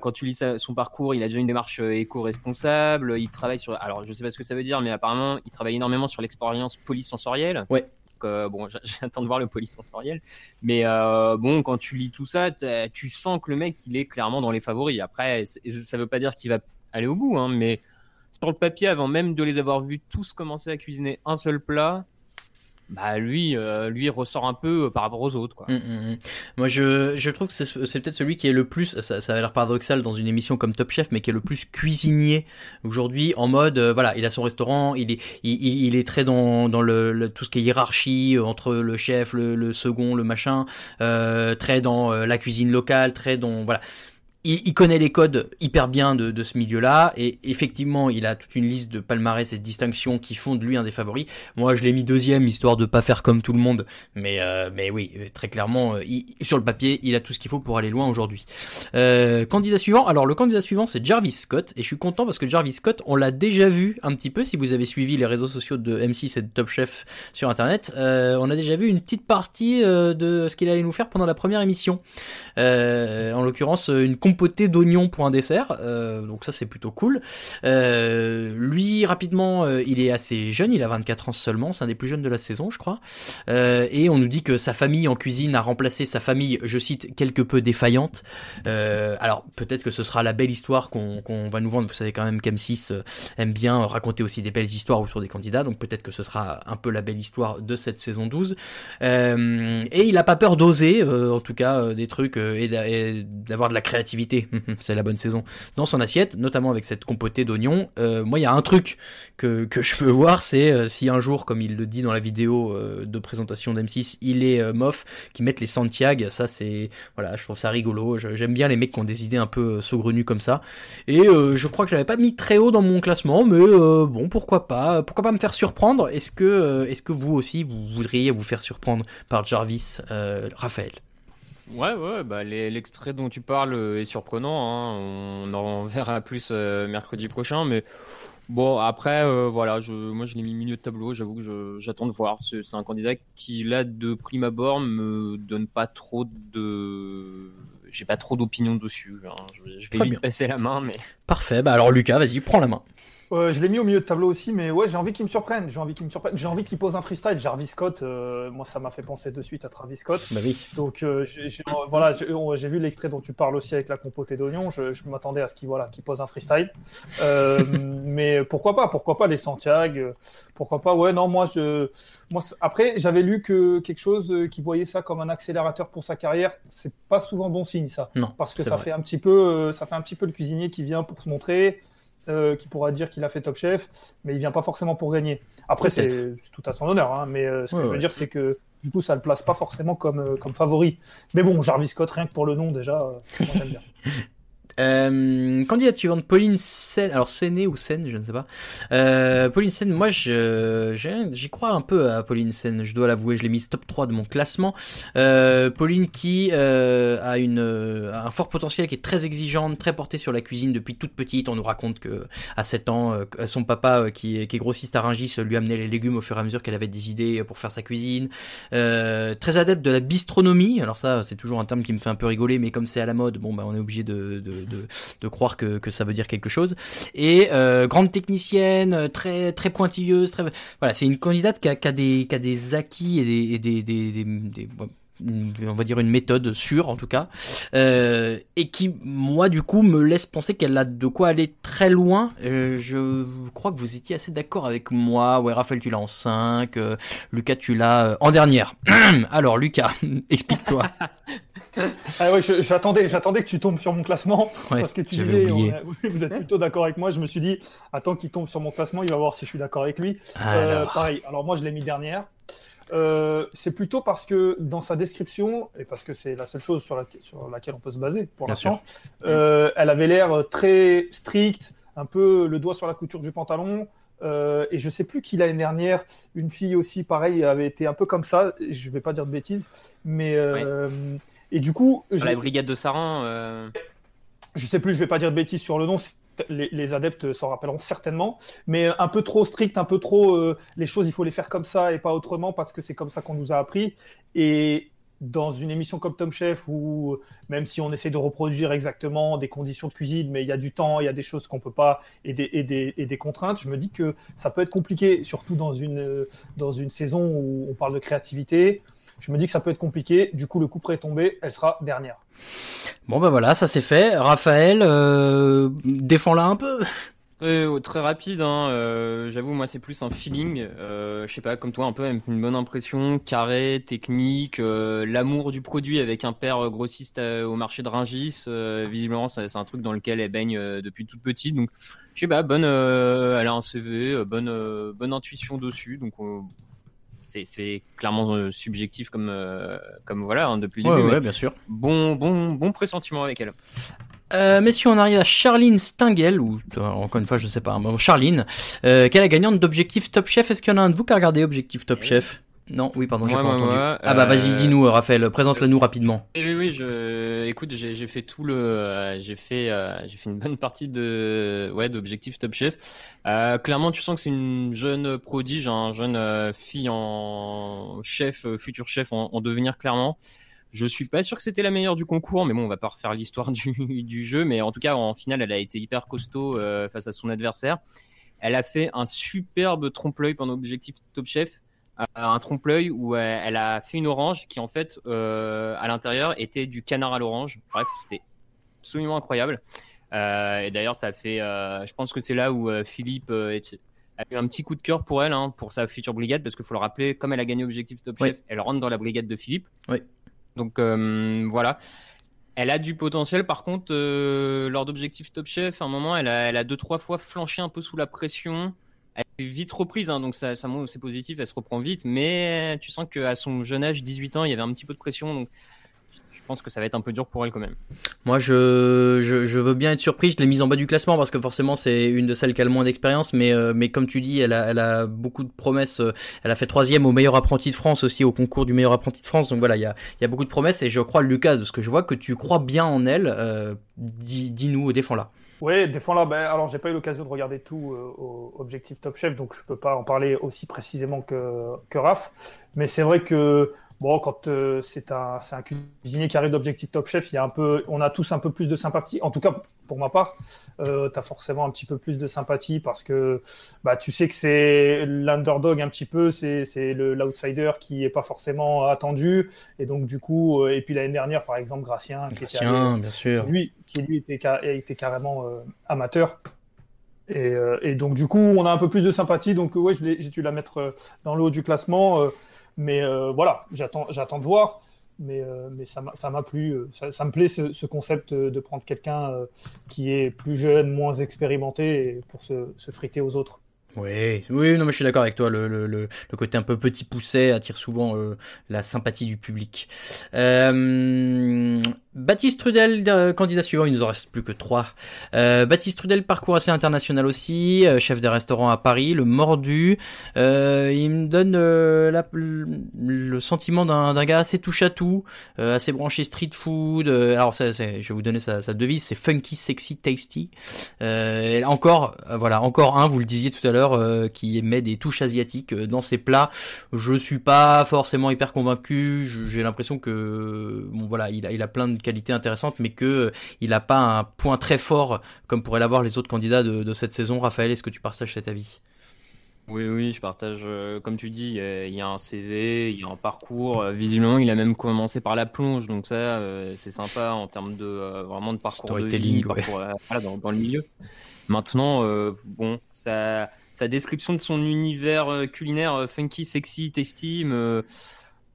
quand tu lis son parcours, il a déjà une démarche éco-responsable. Il travaille sur. Alors, je sais pas ce que ça veut dire, mais apparemment, il travaille énormément sur l'expérience police sensorielle. Ouais. Bon, j'attends de voir le polysensoriel. Mais euh, bon, quand tu lis tout ça, tu sens que le mec, il est clairement dans les favoris. Après, ça veut pas dire qu'il va aller au bout, hein, mais sur le papier, avant même de les avoir vus tous commencer à cuisiner un seul plat, bah lui, euh, lui ressort un peu euh, par rapport aux autres. Quoi. Hum, hum, hum. Moi, je, je trouve que c'est, peut-être celui qui est le plus, ça, ça a l'air paradoxal dans une émission comme Top Chef, mais qui est le plus cuisinier aujourd'hui en mode, euh, voilà, il a son restaurant, il est, il, il est très dans, dans le, tout ce qui est hiérarchie entre le chef, le, le second, le machin, euh, très dans la cuisine locale, très dans, voilà il, connaît les codes hyper bien de, ce milieu-là et effectivement il a toute une liste de palmarès et de distinctions qui font de lui un des favoris. Moi je l'ai mis deuxième histoire de pas faire comme tout le monde, mais euh, mais oui très clairement euh, sur le papier il a tout ce qu'il faut pour aller loin aujourd'hui. Euh, candidat suivant, alors le candidat suivant c'est Jarvis Scott et je suis content parce que Jarvis Scott on l'a déjà vu un petit peu si vous avez suivi les réseaux sociaux de M6 et de Top Chef sur internet, on a déjà vu une petite partie de ce qu'il allait nous faire pendant la première émission. en l'occurrence une compoté d'oignons pour un dessert. Euh, donc ça c'est plutôt cool. Euh, lui rapidement, euh, il est assez jeune, il a 24 ans seulement, c'est un des plus jeunes de la saison, je crois. et on nous dit que sa famille en cuisine a remplacé sa famille, je cite, quelque peu défaillante. alors peut-être que ce sera la belle histoire qu'on va nous vendre. Vous savez quand même qu'M6 aime bien raconter aussi des belles histoires autour des candidats, donc peut-être que ce sera un peu la belle histoire de cette saison 12. et il a pas peur d'oser, en tout cas, des trucs et d'avoir de la créativité c'est la bonne saison, dans son assiette, notamment avec cette compotée d'oignons. Euh, moi, il y a un truc que, que je veux voir, c'est euh, si un jour, comme il le dit dans la vidéo euh, de présentation d'M6, il est mof, qui mettent les Santiago, ça c'est, voilà, je trouve ça rigolo. J'aime bien les mecs qui ont des idées un peu saugrenues comme ça. Et je crois que je l'avais pas mis très haut dans mon classement, mais bon, pourquoi pas, pourquoi pas me faire surprendre? Est-ce que, est-ce que vous aussi, vous voudriez vous faire surprendre par Jarvis, Raphaël? Ouais, ouais, bah l'extrait dont tu parles est surprenant. Hein. On en verra plus euh, mercredi prochain, mais bon, après, euh, voilà, je, moi je l'ai mis milieu de tableau. J'avoue que j'attends de voir. C'est un candidat qui, là, de prime abord, me donne pas trop de. J'ai pas trop d'opinion dessus. Hein. Je, vais vite passer la main, mais. Parfait. Bah alors, Lucas, vas-y, prends la main. Euh, je l'ai mis au milieu de tableau aussi, mais ouais, j'ai envie qu'il me surprenne. J'ai envie qu'il me surprenne. J'ai envie qu'il pose un freestyle. Jarvis Scott, euh, moi, ça m'a fait penser de suite à Travis Scott. Bah oui. Donc, euh, voilà, j'ai vu l'extrait dont tu parles aussi avec la compotée d'oignons. Je, m'attendais à ce qu'il voilà, pose un freestyle. mais pourquoi pas? Pourquoi pas les Santiago? Pourquoi pas? Ouais, non, moi, je, moi, après, j'avais lu que quelque chose qui voyait ça comme un accélérateur pour sa carrière. C'est pas souvent bon signe, ça. Non. Parce que ça fait un petit peu, ça fait un petit peu le cuisinier qui vient pour se montrer euh, qui pourra dire qu'il a fait Top Chef, mais il vient pas forcément pour gagner. Après, c'est tout à son honneur, hein, mais euh, ce que je veux dire, c'est que du coup, ça le place pas forcément comme, euh, comme favori. Mais bon, Jarvis Scott, rien que pour le nom, déjà, moi j'aime bien. Euh, candidate suivante, Pauline Sen, alors Séné ou Sen, je ne sais pas. Euh, Pauline Sen, moi j'y crois un peu à Pauline Sen, je dois l'avouer, je l'ai mise top 3 de mon classement. Euh, Pauline qui euh, a une, euh, un fort potentiel, qui est très exigeante, très portée sur la cuisine depuis toute petite. On nous raconte que à 7 ans, euh, son papa qui, qui est grossiste à Rungis lui amenait les légumes au fur et à mesure qu'elle avait des idées pour faire sa cuisine. très adepte de la bistronomie, alors ça c'est toujours un terme qui me fait un peu rigoler, mais comme c'est à la mode, bon bah on est obligé de, de de, croire que, ça veut dire quelque chose. Et euh, grande technicienne, euh, très très pointilleuse, voilà, c'est une candidate qui a, des acquis et des, on va dire une méthode sûre en tout cas, euh, et qui moi du coup me laisse penser qu'elle a de quoi aller très loin. Je crois que vous étiez assez d'accord avec moi. Ouais, Raphaël, tu l'as en 5, euh, Lucas, tu l'as en dernière. Alors Lucas, explique-toi. Ah ouais, j'attendais, j'attendais que tu tombes sur mon classement parce que tu disais, vous êtes plutôt d'accord avec moi. Je me suis dit, attends qu'il tombe sur mon classement, il va voir si je suis d'accord avec lui. Euh, pareil. Alors moi, je l'ai mis dernière. Euh, c'est plutôt parce que dans sa description, et parce que c'est la seule chose sur, laquelle on peut se baser pour l'instant, euh, elle avait l'air très stricte, un peu le doigt sur la couture du pantalon. et je sais plus qui l'année dernière, une fille aussi, pareil, avait été un peu comme ça. Je vais pas dire de bêtises, mais et du coup. La brigade de Saran. Euh... Je sais plus, je vais pas dire de bêtises sur le nom. Les, adeptes s'en rappelleront certainement, mais un peu trop strict, un peu trop. Euh, les choses, il faut les faire comme ça et pas autrement parce que c'est comme ça qu'on nous a appris. Et dans une émission comme Tom Chef, où même si on essaie de reproduire exactement des conditions de cuisine, mais il y a du temps, il y a des choses qu'on peut pas, et des, et, des, et des, contraintes, je me dis que ça peut être compliqué, surtout dans une, dans une saison où on parle de créativité. Je me dis que ça peut être compliqué. Du coup, le coup près est tombé. Elle sera dernière. Bon, ben voilà, ça c'est fait. Raphaël, euh, défends-la un peu. Euh, très rapide, hein, euh, j'avoue, moi c'est plus un feeling. Euh, je sais pas, comme toi, un peu, une bonne impression. Carré, technique, euh, l'amour du produit avec un père grossiste au marché de Ringis. visiblement, c'est un truc dans lequel elle baigne depuis toute petite. Donc, je sais pas, bonne, elle a un CV, bonne, bonne intuition dessus. Donc, c'est clairement subjectif comme, comme voilà, hein, depuis le début. Ouais, bien sûr. Bon, bon, bon pressentiment avec elle. Euh, messieurs, on arrive à Charline Stingel, ou encore une fois, je ne sais pas, Charline, euh, qui est la gagnante d'Objectif Top Chef? Est-ce qu'il y en a un de vous qui a regardé Objectif Top Chef? Non, oui, pardon, j'ai pas entendu. ah bah vas-y, euh, dis-nous, Raphaël, présente-le nous rapidement. Oui, oui, je, écoute, j'ai fait tout le, euh, j'ai fait, euh, j'ai fait une bonne partie de, ouais, d'Objectif Top Chef. clairement, tu sens que c'est une jeune prodige, un hein, jeune fille en chef, futur chef en, en devenir clairement. Je suis pas sûr que c'était la meilleure du concours, mais bon, on va pas refaire l'histoire du, du, jeu. Mais en tout cas, en finale, elle a été hyper costaud euh, face à son adversaire. Elle a fait un superbe trompe-l'œil pendant l'objectif Top Chef. Euh, un trompe-l'œil où elle a fait une orange qui, en fait, euh, à l'intérieur, était du canard à l'orange. Bref, c'était absolument incroyable. et d'ailleurs, ça fait. je pense que c'est là où Philippe a eu un petit coup de cœur pour elle, hein, pour sa future brigade, parce qu'il faut le rappeler, comme elle a gagné Objectif Top Chef, elle rentre dans la brigade de Philippe. Oui. Donc euh, voilà. Elle a du potentiel, par contre, euh, lors d'Objectif Top Chef, à un moment, elle a, elle a deux, trois fois flanché un peu sous la pression. Elle est vite reprise, hein, donc ça, ça c'est positif, elle se reprend vite, mais tu sens qu'à son jeune âge, 18 ans, il y avait un petit peu de pression, donc pense que ça va être un peu dur pour elle quand même. Moi, je, je, veux bien être surpris. Je l'ai mise en bas du classement parce que forcément, c'est une de celles qui a le moins d'expérience. Mais, euh, mais comme tu dis, elle a, beaucoup de promesses. Euh, elle a fait troisième au meilleur apprenti de France aussi, au concours du meilleur apprenti de France. Donc voilà, il y a, beaucoup de promesses. Et je crois, Lucas, de ce que je vois, que tu crois bien en elle. Euh, dis-nous, défends-la. Oui, défends-la. Ben, alors, j'ai pas eu l'occasion de regarder tout au Objectif Top Chef, donc je peux pas en parler aussi précisément que, que Raph. Mais c'est vrai que Bon, quand euh, c'est un, un, cuisinier qui arrive d'Objectif Top Chef, il y a un peu, on a tous un peu plus de sympathie. En tout cas, pour ma part, euh, tu as forcément un petit peu plus de sympathie parce que bah, tu sais que c'est l'underdog un petit peu, c'est l'outsider qui est pas forcément attendu. Et donc, du coup, euh, et puis l'année dernière, par exemple, Gracien, qui, Gracien, bien sûr. lui, qui lui était, était carrément euh, amateur. Et, et, donc, du coup, on a un peu plus de sympathie. Donc, ouais, j'ai dû la mettre dans le haut du classement. Mais euh, voilà, j'attends, de voir. Mais, euh, mais ça, m'a, plu. Euh, ça, me plaît ce, concept de prendre quelqu'un qui est plus jeune, moins expérimenté, pour se, friter aux autres. Oui, oui, non, mais je suis d'accord avec toi. Le, le, le, côté un peu petit pousset attire souvent la sympathie du public. Baptiste Trudel, euh, candidat suivant, il nous en reste plus que trois. Euh, Baptiste Trudel, parcours assez international aussi, euh, chef des restaurants à Paris, le mordu. Euh, il me donne la, le sentiment d'un gars assez touche à tout, assez branché street food. alors, je vais vous donner sa, sa devise, c'est funky, sexy, tasty. encore, voilà, encore un, vous le disiez tout à l'heure, qui met des touches asiatiques dans ses plats. Je suis pas forcément hyper convaincu. J'ai l'impression que, bon, voilà, il a, il a plein de qualité intéressante, mais que euh, il n'a pas un point très fort comme pourraient l'avoir les autres candidats de, cette saison. Raphaël, est-ce que tu partages cet avis? Oui, oui, je partage. Euh, comme tu dis, il y a un CV, il y a un parcours. Euh, visiblement, il a même commencé par la plonge, donc ça, c'est sympa en termes de vraiment de parcours de vie, dans, le milieu. Maintenant, bon, sa, sa description de son univers culinaire funky, sexy, tasty,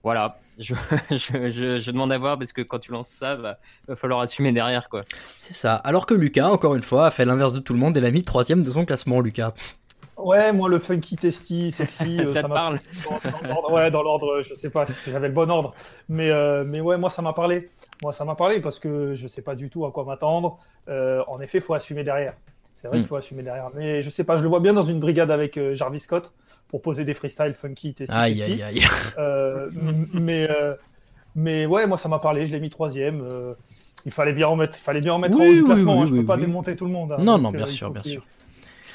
voilà, je, je, je, demande à voir parce que quand tu lances ça, bah, va falloir assumer derrière quoi. C'est ça. Alors que Lucas, encore une fois, a fait l'inverse de tout le monde et l'a mis troisième de son classement, Lucas. Ouais, moi le funky testy, sexy, euh, ça, te parle. ouais, dans l'ordre, je sais pas si j'avais le bon ordre, mais euh, mais ouais, moi ça m'a parlé. Moi ça m'a parlé parce que je sais pas du tout à quoi m'attendre. Euh, en effet, faut assumer derrière. C'est vrai qu'il hmm. faut assumer derrière. Mais je sais pas, je le vois bien dans une brigade avec euh, Jarvis Scott pour poser des freestyles funky, testy, aïe, aïe, aïe. Euh, mais, euh, mais ouais, moi ça m'a parlé, je l'ai mis troisième. il fallait bien en mettre, il fallait bien en mettre oui, haut du classement. Hein, je peux pas démonter tout le monde. Hein. non, non, bien sûr, bien sûr.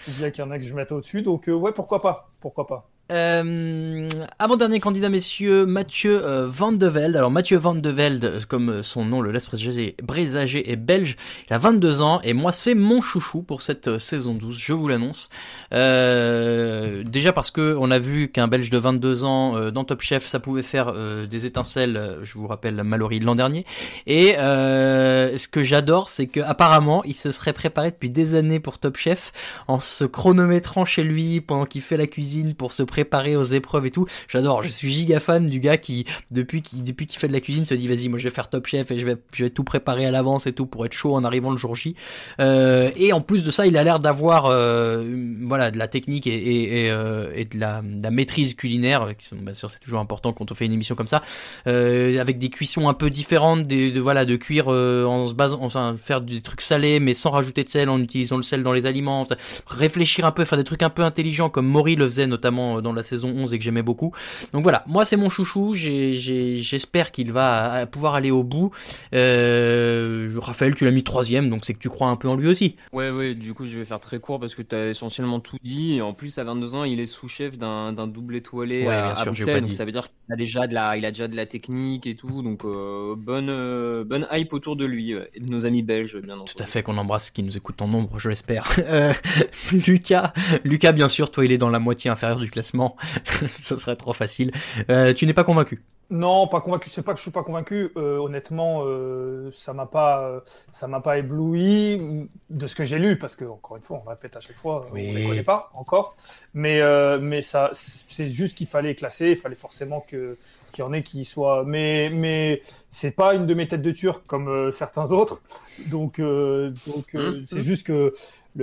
Il y qu'il y en a que je mette au-dessus, donc ouais, pourquoi pas, pourquoi pas. Euh, avant-dernier candidat, messieurs, Mathieu euh, Van de Velde. Alors Mathieu Van de Velde, euh, comme son nom le laisse présager, présager est belge. Il a 22 ans et moi c'est mon chouchou pour cette saison 12, je vous l'annonce. déjà parce que on a vu qu'un belge de 22 ans dans Top Chef, ça pouvait faire des étincelles, je vous rappelle Mallory de l'an dernier. Et ce que j'adore, c'est que apparemment il se serait préparé depuis des années pour Top Chef en se chronométrant chez lui pendant qu'il fait la cuisine pour se préparer préparé aux épreuves et tout. J'adore. Je suis giga fan du gars qui, depuis qu'il depuis qu'il fait de la cuisine, se dit vas-y, moi je vais faire Top Chef et je vais, je vais tout préparer à l'avance et tout pour être chaud en arrivant le jour J. Euh, et en plus de ça, il a l'air d'avoir, euh, voilà, de la technique et, euh, de, la, maîtrise culinaire, qui sont, bien sûr, c'est toujours important quand on fait une émission comme ça, avec des cuissons un peu différentes, de, voilà, de cuire en se basant, enfin, faire des trucs salés mais sans rajouter de sel, en utilisant le sel dans les aliments, réfléchir un peu, faire des trucs un peu intelligents comme Maury le faisait notamment dans la saison 11 et que j'aimais beaucoup. Donc voilà, moi c'est mon chouchou, j'espère qu'il va pouvoir aller au bout. Euh, Raphaël, tu l'as mis troisième, donc c'est que tu crois un peu en lui aussi. Ouais, ouais, du coup je vais faire très court parce que tu as essentiellement tout dit. Et en plus, à 22 ans, il est sous-chef d'un double étoilé à, sûr, Bruxelles, donc ça veut dire qu'il a déjà de la, il a déjà de la technique et tout, donc euh, bonne, euh, bonne hype autour de lui et de nos amis belges, bien entendu. Tout à fait, qu'on embrasse, qui nous écoutent en nombre, je l'espère. Lucas, Lucas, bien sûr, toi il est dans la moitié inférieure du classement ce serait trop facile. Euh, tu n'es pas convaincu Non, pas convaincu. C'est pas que je suis pas convaincu. Euh, honnêtement, euh, ça m'a pas, ça m'a pas ébloui de ce que j'ai lu, parce que encore une fois, on répète à chaque fois, on ne les connaît pas encore. Mais, mais ça, c'est juste qu'il fallait classer. Il fallait forcément que qu'il y en ait qui soient. Mais, mais c'est pas une de mes têtes de turc comme certains autres. Donc, donc mmh, c'est juste que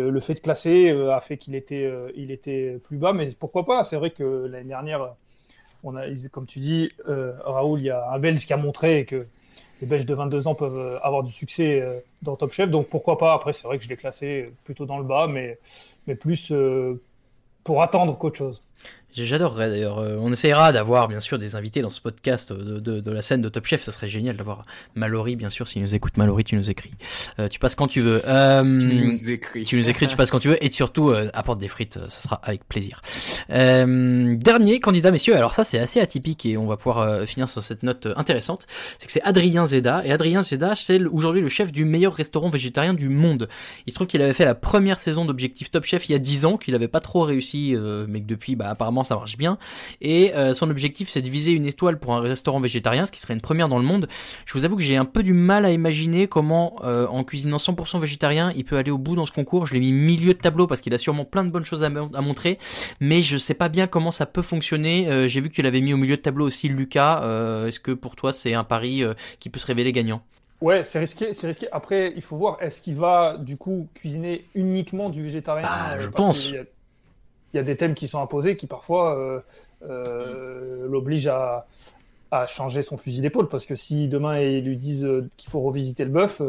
le, fait de classer euh, a fait qu'il était, euh, il était plus bas, mais pourquoi pas? C'est vrai que l'année dernière, on a, comme tu dis, euh, Raoul, il y a un Belge qui a montré que les Belges de 22 ans peuvent avoir du succès dans Top Chef, donc pourquoi pas? Après, c'est vrai que je l'ai classé plutôt dans le bas, mais, mais plus pour attendre qu'autre chose. J'adorerais d'ailleurs. Euh, on essaiera d'avoir bien sûr des invités dans ce podcast de, de, de, la scène de Top Chef. Ce serait génial d'avoir Mallory, bien sûr. S'il nous écoute, Mallory, tu nous écris. Euh, tu passes quand tu veux. Euh, tu nous écris. Tu nous écris, tu passes quand tu veux. Et surtout, euh, apporte des frites. Ça sera avec plaisir. dernier candidat, messieurs. Alors ça, c'est assez atypique et on va pouvoir finir sur cette note intéressante. C'est que c'est Adrien Zeda. Et Adrien Zeda, c'est aujourd'hui le chef du meilleur restaurant végétarien du monde. Il se trouve qu'il avait fait la première saison d'Objectif Top Chef il y a 10 ans, qu'il avait pas trop réussi, mais que depuis, bah, apparemment, ça marche bien. Et euh, son objectif, c'est de viser une étoile pour un restaurant végétarien, ce qui serait une première dans le monde. Je vous avoue que j'ai un peu du mal à imaginer comment, euh, en cuisinant 100% végétarien, il peut aller au bout dans ce concours. Je l'ai mis milieu de tableau parce qu'il a sûrement plein de bonnes choses à, montrer, mais je sais pas bien comment ça peut fonctionner. Euh, j'ai vu que tu l'avais mis au milieu de tableau aussi, Lucas. Est-ce que pour toi, c'est un pari qui peut se révéler gagnant? Ouais, c'est risqué, c'est risqué. Après, il faut voir, est-ce qu'il va du coup cuisiner uniquement du végétarien? Bah, Je pense il y a des thèmes qui sont imposés qui parfois euh, euh, l'obligent à, à, changer son fusil d'épaule. Parce que si demain ils lui disent euh, qu'il faut revisiter le bœuf.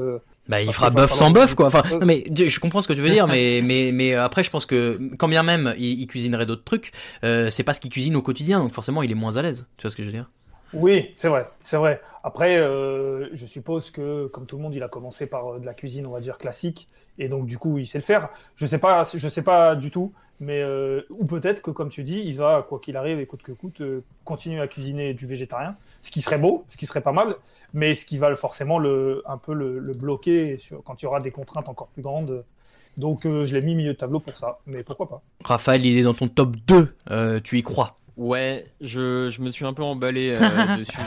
bah, il fera bœuf sans bœuf, quoi. Enfin, non, mais je comprends ce que tu veux dire, mais, mais, mais après, je pense que quand bien même il, cuisinerait d'autres trucs, c'est pas ce qu'il cuisine au quotidien, donc forcément il est moins à l'aise. Tu vois ce que je veux dire? Oui, c'est vrai, c'est vrai. Après, je suppose que, comme tout le monde, il a commencé par de la cuisine, on va dire classique, et donc du coup, il sait le faire. Je sais pas, je sais pas du tout. Mais euh, ou peut-être que, comme tu dis, il va, quoi qu'il arrive, et coûte que coûte, euh, continuer à cuisiner du végétarien, ce qui serait beau, ce qui serait pas mal, mais ce qui va forcément le, un peu le, bloquer quand il y aura des contraintes encore plus grandes. Donc euh, je l'ai mis milieu de tableau pour ça, mais pourquoi pas. Raphaël, il est dans ton top 2, tu y crois Ouais, je, je, me suis un peu emballé dessus,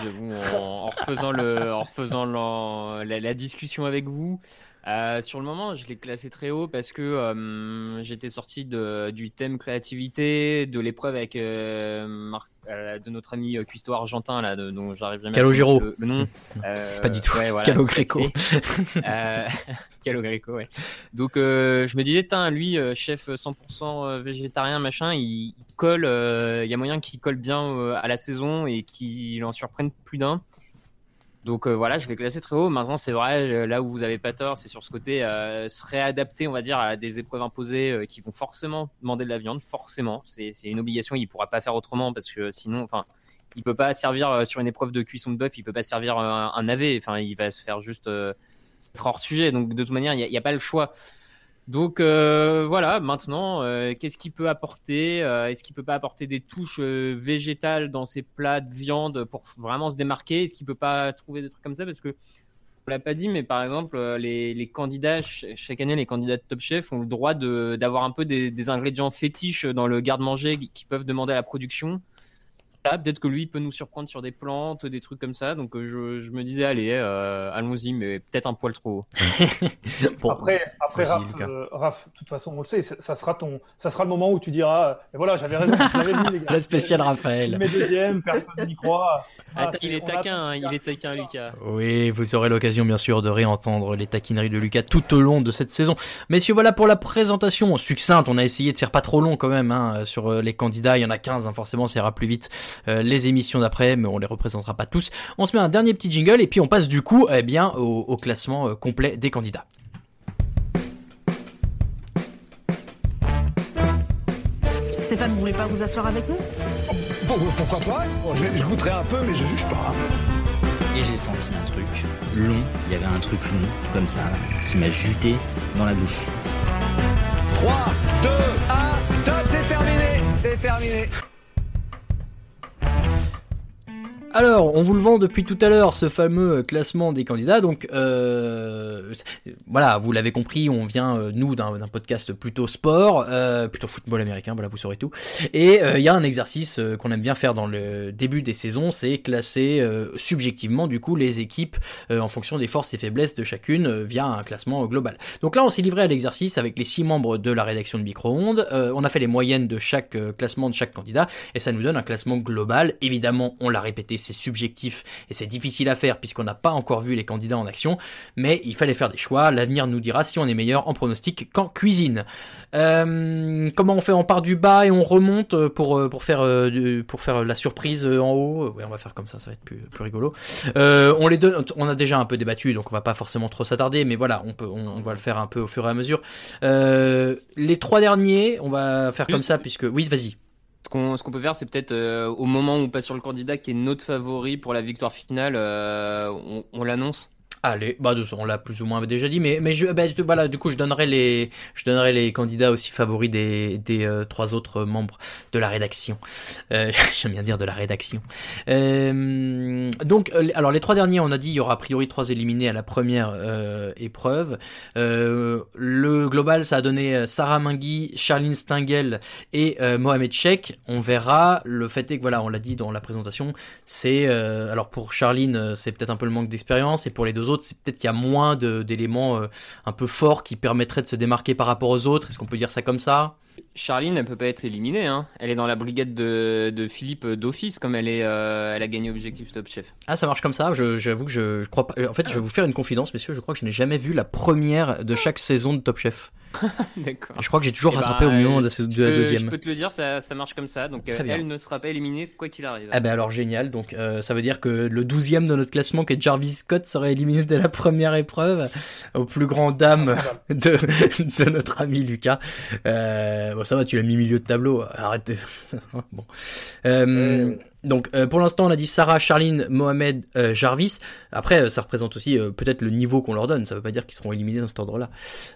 en, en, refaisant, le, en refaisant la, la, discussion avec vous. Euh, sur le moment, je l'ai classé très haut parce que euh, j'étais sorti de, du thème créativité, de l'épreuve avec euh, euh de notre ami euh, cuistot argentin là, de, dont j'arrive jamais Calogero. à le, le nom. Pas du tout. Ouais, voilà, Calogreco. Calogreco, ouais. Donc je me disais, lui, chef 100% végétarien, machin, il, il colle. Il y a moyen qu'il colle bien à la saison et qu'il en surprenne plus d'un. Donc euh, voilà, je l'ai classé très haut. Maintenant, c'est vrai, euh, là où vous avez pas tort, c'est sur ce côté euh, se réadapter, on va dire, à des épreuves imposées euh, qui vont forcément demander de la viande. Forcément, c'est une obligation. Il pourra pas faire autrement parce que sinon, enfin, il peut pas servir sur une épreuve de cuisson de bœuf. Il peut pas servir un, un navet. Enfin, il va se faire juste, euh, hors sujet. Donc de toute manière, il n'y a, pas le choix. Donc euh, voilà, maintenant, euh, qu'est-ce qu'il peut apporter euh, Est-ce qu'il peut pas apporter des touches végétales dans ses plats de viande pour vraiment se démarquer? Est-ce qu'il peut pas trouver des trucs comme ça? Parce que on l'a pas dit, mais par exemple, les, candidats ch- chaque année, les candidats de Top Chef ont le droit d'avoir un peu des, ingrédients fétiches dans le garde-manger qui peuvent demander à la production. Là, peut-être que lui il peut nous surprendre sur des plantes, des trucs comme ça. Donc euh, je, je me disais, allez, euh, allons-y, mais peut-être un poil trop haut. après, après Raph, euh, Raph, de toute façon, on le sait, ça sera, ton, ça sera le moment où tu diras euh, Et voilà, j'avais raison, je l'avais dit, les gars. La spéciale Raphaël. Met deuxième, personne n'y croit. Ah, Attends, il est taquin, hein, il est taquin, Lucas. Oui, vous aurez l'occasion bien sûr de réentendre les taquineries de Lucas tout au long de cette saison. Messieurs, voilà pour la présentation succincte. On a essayé de faire pas trop long quand même hein, sur euh, les candidats. Il y en a 15, hein, forcément, ça ira plus vite euh, les émissions d'après, mais on les représentera pas tous. On se met un dernier petit jingle et puis on passe du coup eh bien, au, au classement euh, complet des candidats. Stéphane, vous voulez pas vous asseoir avec nous? Bon, pourquoi pas? Je goûterai un peu, mais je juge pas. Et j'ai senti un truc long, il y avait un truc long, comme ça, qui m'a juté dans la bouche. 3, 2, 1, top, c'est terminé C'est terminé Alors, on vous le vend depuis tout à l'heure, ce fameux euh, classement des candidats. Donc, euh, voilà, vous l'avez compris, on vient, euh, nous, d'un podcast plutôt sport, plutôt football américain, voilà, vous saurez tout. Et il y a un exercice qu'on aime bien faire dans le début des saisons, c'est classer subjectivement, du coup, les équipes en fonction des forces et faiblesses de chacune via un classement global. Donc là, on s'est livré à l'exercice avec les six membres de la rédaction de Micro-ondes. On a fait les moyennes de chaque classement de chaque candidat et ça nous donne un classement global. Évidemment, on l'a répété, c'est subjectif et c'est difficile à faire puisqu'on n'a pas encore vu les candidats en action, mais il fallait faire des choix. L'avenir nous dira si on est meilleur en pronostic qu'en cuisine. Euh, comment on fait? On part du bas et on remonte pour euh, pour faire euh, pour faire la surprise en haut? Ouais, on va faire comme ça, ça va être plus plus rigolo. Euh, on les donne, on a déjà un peu débattu, donc on va pas forcément trop s'attarder, mais voilà, on peut, on, on va le faire un peu au fur et à mesure. Euh, les trois derniers, on va faire comme ça puisque oui, vas-y. Ce qu'on peut faire, c'est peut-être euh, au moment où on passe sur le candidat qui est notre favori pour la victoire finale, euh, on l'annonce. Allez, bah on l'a plus ou moins déjà dit, mais mais je, bah, voilà, du coup je donnerai les, je donnerai les candidats aussi favoris des des euh, trois autres membres de la rédaction. Euh, J'aime bien dire de la rédaction. Euh, donc, euh, alors les trois derniers, on a dit il y aura a priori trois éliminés à la première euh, épreuve. Euh, le global, ça a donné Sarah Mingui, Charline Stingel et Mohamed Sheikh. On verra. Le fait est que voilà, on l'a dit dans la présentation, c'est alors pour Charline, c'est peut-être un peu le manque d'expérience, et pour les deux autres, c'est peut-être qu'il y a moins d'éléments euh, un peu forts qui permettraient de se démarquer par rapport aux autres. Est-ce qu'on peut dire ça comme ça? Charline, elle peut pas être éliminée. Hein. Elle est dans la brigade de, de Philippe d'office, comme elle est, euh, elle a gagné Objectif Top Chef. Ah, ça marche comme ça. Je- J'avoue que je, je crois pas. euh, En fait, je vais vous faire une confidence, messieurs. Je crois que je n'ai jamais vu la première de chaque saison de Top Chef. D'accord. Je crois que j'ai toujours Eh ben, rattrapé au moment de la, je saison- de la peux- deuxième. Je peux te le dire, ça, ça marche comme ça. Donc euh, elle ne sera pas éliminée quoi qu'il arrive. Ah ben alors génial, donc euh, ça veut dire que le douzième de notre classement qui est Jarvis Scott serait éliminé dès la première épreuve au plus grand dame de, de notre ami Lucas. Euh, bon ça va, tu l'as mis milieu de tableau, arrête. de- bon. Donc euh, pour l'instant on a dit Sarah, Charline, Mohamed, euh, Jarvis. Après euh, ça représente aussi euh, peut-être le niveau qu'on leur donne, ça veut pas dire qu'ils seront éliminés dans cet ordre-là.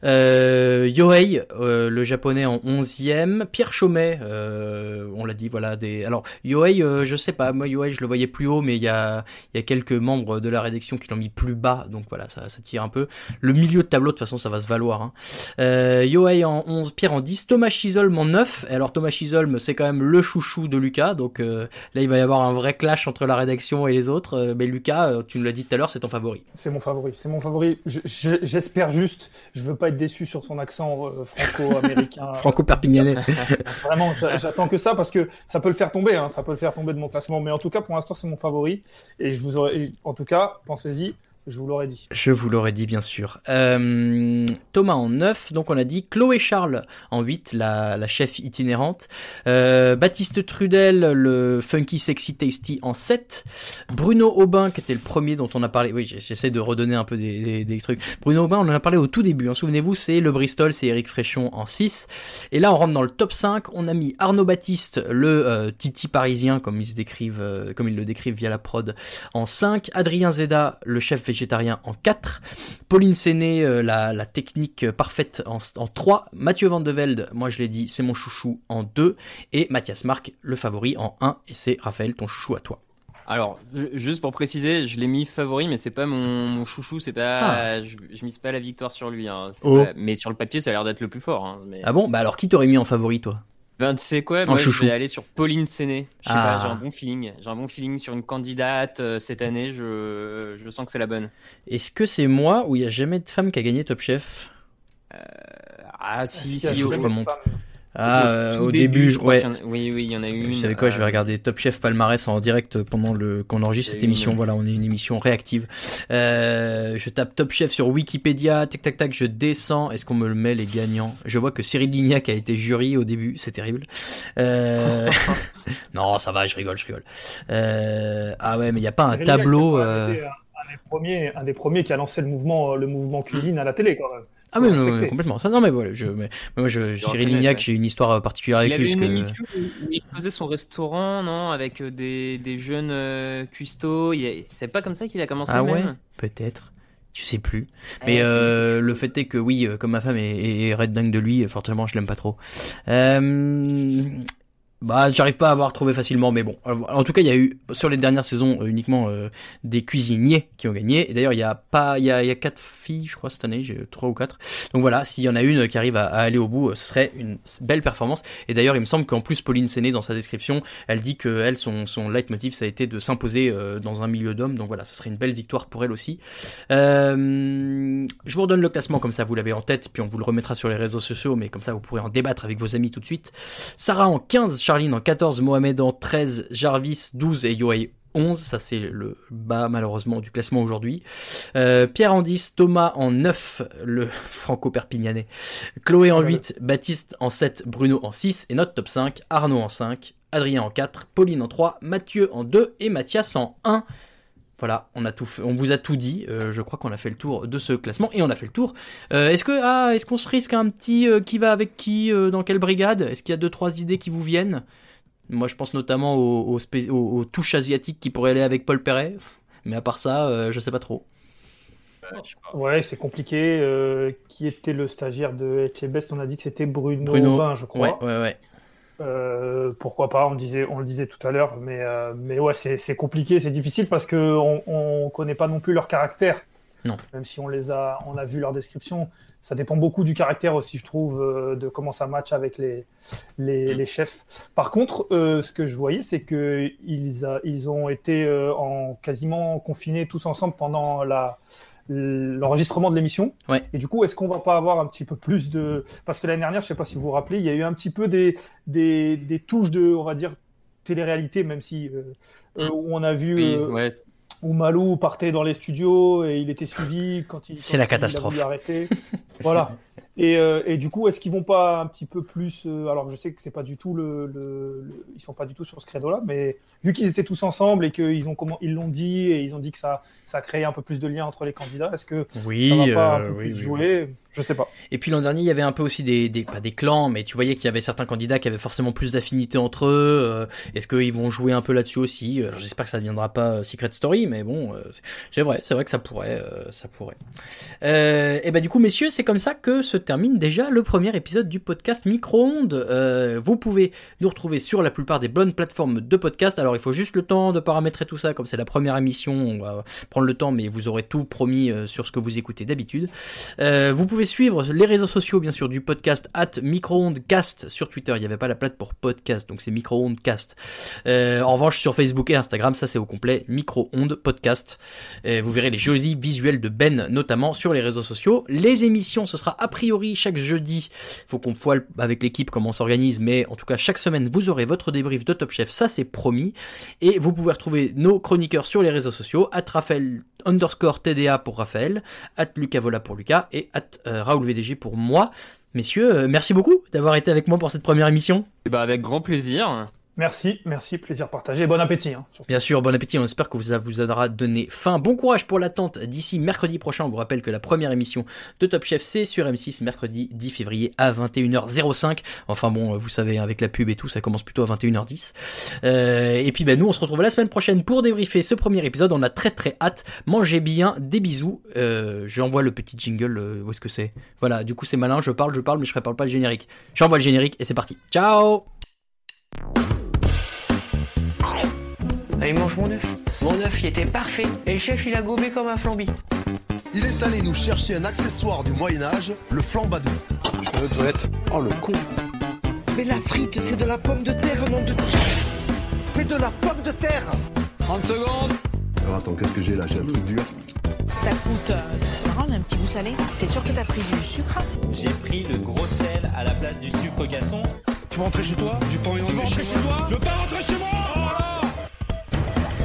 Euh, Yohei, euh, le japonais en 11e, Pierre Chaumet, on l'a dit, voilà des. Alors Yohei, je sais pas, moi Yohei je le voyais plus haut, mais il y a y a quelques membres de la rédaction qui l'ont mis plus bas, donc voilà ça ça tire un peu. Le milieu de tableau de toute façon ça va se valoir. Hein. Yohei en 11, Pierre en 10, Thomas Chisolm en 9. Et alors Thomas Chisolm c'est quand même le chouchou de Lucas, donc là il va y avoir un vrai clash entre la rédaction et les autres. Euh, mais Lucas, euh, tu nous l'as dit tout à l'heure, c'est ton favori. C'est mon favori, c'est mon favori. Je- je- J'espère juste, je veux pas être déçu sur son accent euh, franco-américain. Franco-perpignanais. Vraiment, j'a- j'attends que ça parce que ça peut le faire tomber, hein, ça peut le faire tomber de mon classement. Mais en tout cas, pour l'instant, c'est mon favori. Et je vous aurais, en tout cas, pensez-y, je vous l'aurais dit. Je vous l'aurais dit bien sûr. Euh, Thomas en 9, donc on a dit Chloé Charles en 8, la, la chef itinérante. Euh, Baptiste Trudel, le funky sexy tasty en 7. Bruno Aubin, qui était le premier dont on a parlé. Oui, j'essaie de redonner un peu des, des, trucs. Bruno Aubin, on en a parlé au tout début. hein. Souvenez-vous, c'est le Bristol, c'est Eric Fréchon en 6. Et là, on rentre dans le top 5. On a mis Arnaud Baptiste, le euh, Titi parisien, comme ils décrivent, comme ils le décrivent via la prod, en 5. Adrien Zeda, le chef végétarien végétarien en 4. Pauline Séné, euh, la, la technique parfaite en, en 3. Mathieu Van de Velde, moi je l'ai dit, c'est mon chouchou en 2. Et Mathias Marc, le favori en 1. Et c'est Raphaël, ton chouchou à toi. Alors, ju- juste pour préciser, je l'ai mis favori, mais c'est pas mon, mon chouchou, c'est pas, je, je mise pas la victoire sur lui. Hein, Oh. pas- mais sur le papier, ça a l'air d'être le plus fort. Hein, mais... Ah bon? Bah alors qui t'aurais mis en favori toi? Ben, tu sais quoi, En moi je vais aller sur Pauline Séné. Je sais Ah. pas, j'ai un bon feeling. J'ai un bon feeling sur une candidate euh, cette année, je, je sens que c'est la bonne. Est-ce que c'est moi ou il y a jamais de femme qui a gagné Top Chef? Ah, si, qu'il y a si, je remonte. Ah, Au euh, au début, début, je crois ouais. qu'il y en a- oui, oui, il y en a eu Vous une, savez quoi, je vais euh, regarder Top Chef Palmarès en direct pendant le qu'on enregistre cette émission. une- Voilà, on est une émission réactive. Euh, je tape Top Chef sur Wikipédia, tac tac tac, je descends. Est-ce qu'on me le met les gagnants? Je vois que Cyril Lignac a été jury au début, c'est terrible. Euh... non, ça va, je rigole, je rigole. Euh... Ah ouais, mais il y a pas un Cyril tableau. euh, Un, des premiers, un des premiers qui a lancé le mouvement, le mouvement cuisine à la télé quand même. Ah mais non, complètement. Ça, non mais voilà, je, mais, moi, je, Cyril Lignac, ouais. j'ai une histoire particulière Il avec avait lui. une parce que- émission où il faisait son restaurant, non, avec euh, des, des jeunes euh, cuistots. A- C'est pas comme ça qu'il a commencé Ah ouais, même. peut-être. Je sais plus. Eh, Mais euh, le fait est que oui, euh, comme ma femme est, est red dingue de lui, forcément je l'aime pas trop. Euh, bah, j'arrive pas à avoir trouvé facilement, mais bon. En tout cas, il y a eu sur les dernières saisons euh, uniquement euh, des cuisiniers qui ont gagné. Et d'ailleurs, il y a pas, il y a, il y a quatre filles, je crois cette année, j'ai trois ou quatre. Donc voilà, s'il y en a une qui arrive à, aller au bout, euh, ce serait une belle performance. Et d'ailleurs, il me semble qu'en plus Pauline Séné dans sa description, elle dit que elle son son leitmotiv ça a été de s'imposer euh, dans un milieu d'hommes. Donc voilà, ce serait une belle victoire pour elle aussi. Euh, je vous redonne le classement comme ça, vous l'avez en tête, puis on vous le remettra sur les réseaux sociaux, mais comme ça vous pourrez en débattre avec vos amis tout de suite. Sarah en 15, Charline en 14, Mohamed en 13, Jarvis 12 et Yohei 11, ça c'est le bas malheureusement du classement aujourd'hui. Euh, Pierre en 10, Thomas en 9, le franco-perpignanais. Chloé en 8, Baptiste en 7, Bruno en 6 et notre top 5, Arnaud en 5, Adrien en 4, Pauline en 3, Mathieu en 2 et Mathias en 1. Voilà, on a tout, fait- on vous a tout dit. Euh, je crois qu'on a fait le tour de ce classement et on a fait le tour. Euh, est-ce que ah, est-ce qu'on se risque un petit euh, qui va avec qui euh, dans quelle brigade? Est-ce qu'il y a deux trois idées qui vous viennent? Moi, je pense notamment aux, aux, spé- aux- aux touches asiatiques qui pourraient aller avec Paul Perret. Mais à part ça, euh, je sais pas trop. Ouais, c'est compliqué. Euh, qui était le stagiaire de Etchebest On a dit que c'était Bruno, Bruno, Aubin, je crois. Ouais, ouais, ouais. Euh, pourquoi pas, on, disait, on le disait tout à l'heure, mais, euh, mais ouais, c'est compliqué, c'est difficile parce qu'on on connaît pas non plus leur caractère. Non. Même si on les a, on a vu leur description, ça dépend beaucoup du caractère aussi, je trouve, euh, de comment ça match avec les, les, les chefs. Par contre, ce que je voyais, c'est que ils, ont été en quasiment confinés tous ensemble pendant la l'enregistrement de l'émission. Ouais. Et du coup, est-ce qu'on va pas avoir un petit peu plus de... Parce que l'année dernière, je sais pas si vous vous rappelez, il y a eu un petit peu des, des, des touches de, on va dire, télé-réalité, même si euh, euh, où on a vu Oui, euh, ouais. où Malou partait dans les studios et il était suivi quand il. C'est la catastrophe. voilà. Et, euh, et du coup, est-ce qu'ils vont pas un petit peu plus euh, Alors, je sais que c'est pas du tout le, le- le- ils sont pas du tout sur ce credo-là, mais vu qu'ils étaient tous ensemble et qu'ils ont comment ils l'ont dit et ils ont dit que ça ça a créé un peu plus de liens entre les candidats, est-ce que Oui, ça va pas euh, un peu oui, plus oui, jouer? Je sais pas. Et puis l'an dernier, il y avait un peu aussi des, des pas des clans, mais tu voyais qu'il y avait certains candidats qui avaient forcément plus d'affinités entre eux. Est-ce qu'ils vont jouer un peu là-dessus aussi? J'espère que ça ne deviendra pas Secret Story, mais bon, c'est- vrai, c'est vrai que ça pourrait, ça pourrait. Et ben du coup, messieurs, c'est comme ça que se termine déjà le premier épisode du podcast Micro-ondes. Euh, vous pouvez nous retrouver sur la plupart des bonnes plateformes de podcast. Alors il faut juste le temps de paramétrer tout ça, comme c'est la première émission, on va prendre le temps, mais vous aurez tout promis euh, sur ce que vous écoutez d'habitude. Euh, vous pouvez suivre les réseaux sociaux, bien sûr, du podcast at microondcast sur Twitter. Il n'y avait pas la plate pour podcast, donc c'est microondcast. Euh, en revanche, sur Facebook et Instagram, ça c'est au complet microonde podcast. Vous verrez les jolis visuels de Ben, notamment sur les réseaux sociaux. Les émissions, ce sera a priori chaque jeudi. Faut qu'on voit avec l'équipe comment on s'organise, mais en tout cas, chaque semaine, vous aurez votre débrief de Top Chef, ça c'est promis. Et vous pouvez retrouver nos chroniqueurs sur les réseaux sociaux, at Raphaël underscore TDA pour Raphaël, at Lucas Vola pour Lucas et at euh, Raoul VDG pour moi. Messieurs, euh, merci beaucoup d'avoir été avec moi pour cette première émission. Et bah avec grand plaisir. Merci, merci, plaisir partagé. Bon appétit. Hein, Bien sûr, bon appétit. On espère que ça vous aura donné faim. Bon courage pour l'attente d'ici mercredi prochain. On vous rappelle que la première émission de Top Chef, c'est sur M6 mercredi 10 février à 21h05. Enfin bon, vous savez, avec la pub et tout, ça commence plutôt à 21h10. Euh, et puis ben, nous, on se retrouve la semaine prochaine pour débriefer ce premier épisode. On a très très hâte. Mangez bien, des bisous. Euh, J'envoie le petit jingle. Euh, où est-ce que c'est? Voilà, du coup c'est malin. Je parle, je parle, mais je prépare pas le générique. J'envoie le générique et c'est parti. Ciao Allez, mange mon œuf. Mon œuf, il était parfait. Et le chef, il a gobé comme un flambi. Il est allé nous chercher un accessoire du Moyen-Âge, le flambadou. Je suis aux toilettes. Oh le con. Mais la frite, c'est de la pomme de terre, nom de C'est de la pomme de terre 30 secondes Alors attends, qu'est-ce que j'ai là? J'ai un truc dur. Ça coûte. euh, c'est marrant, un petit goût salé. T'es sûr que t'as pris du sucre? J'ai pris le gros sel à la place du sucre gasson. Tu vas rentrer chez toi? J'ai pas envie de rentrer chez toi? Je veux pas rentrer chez moi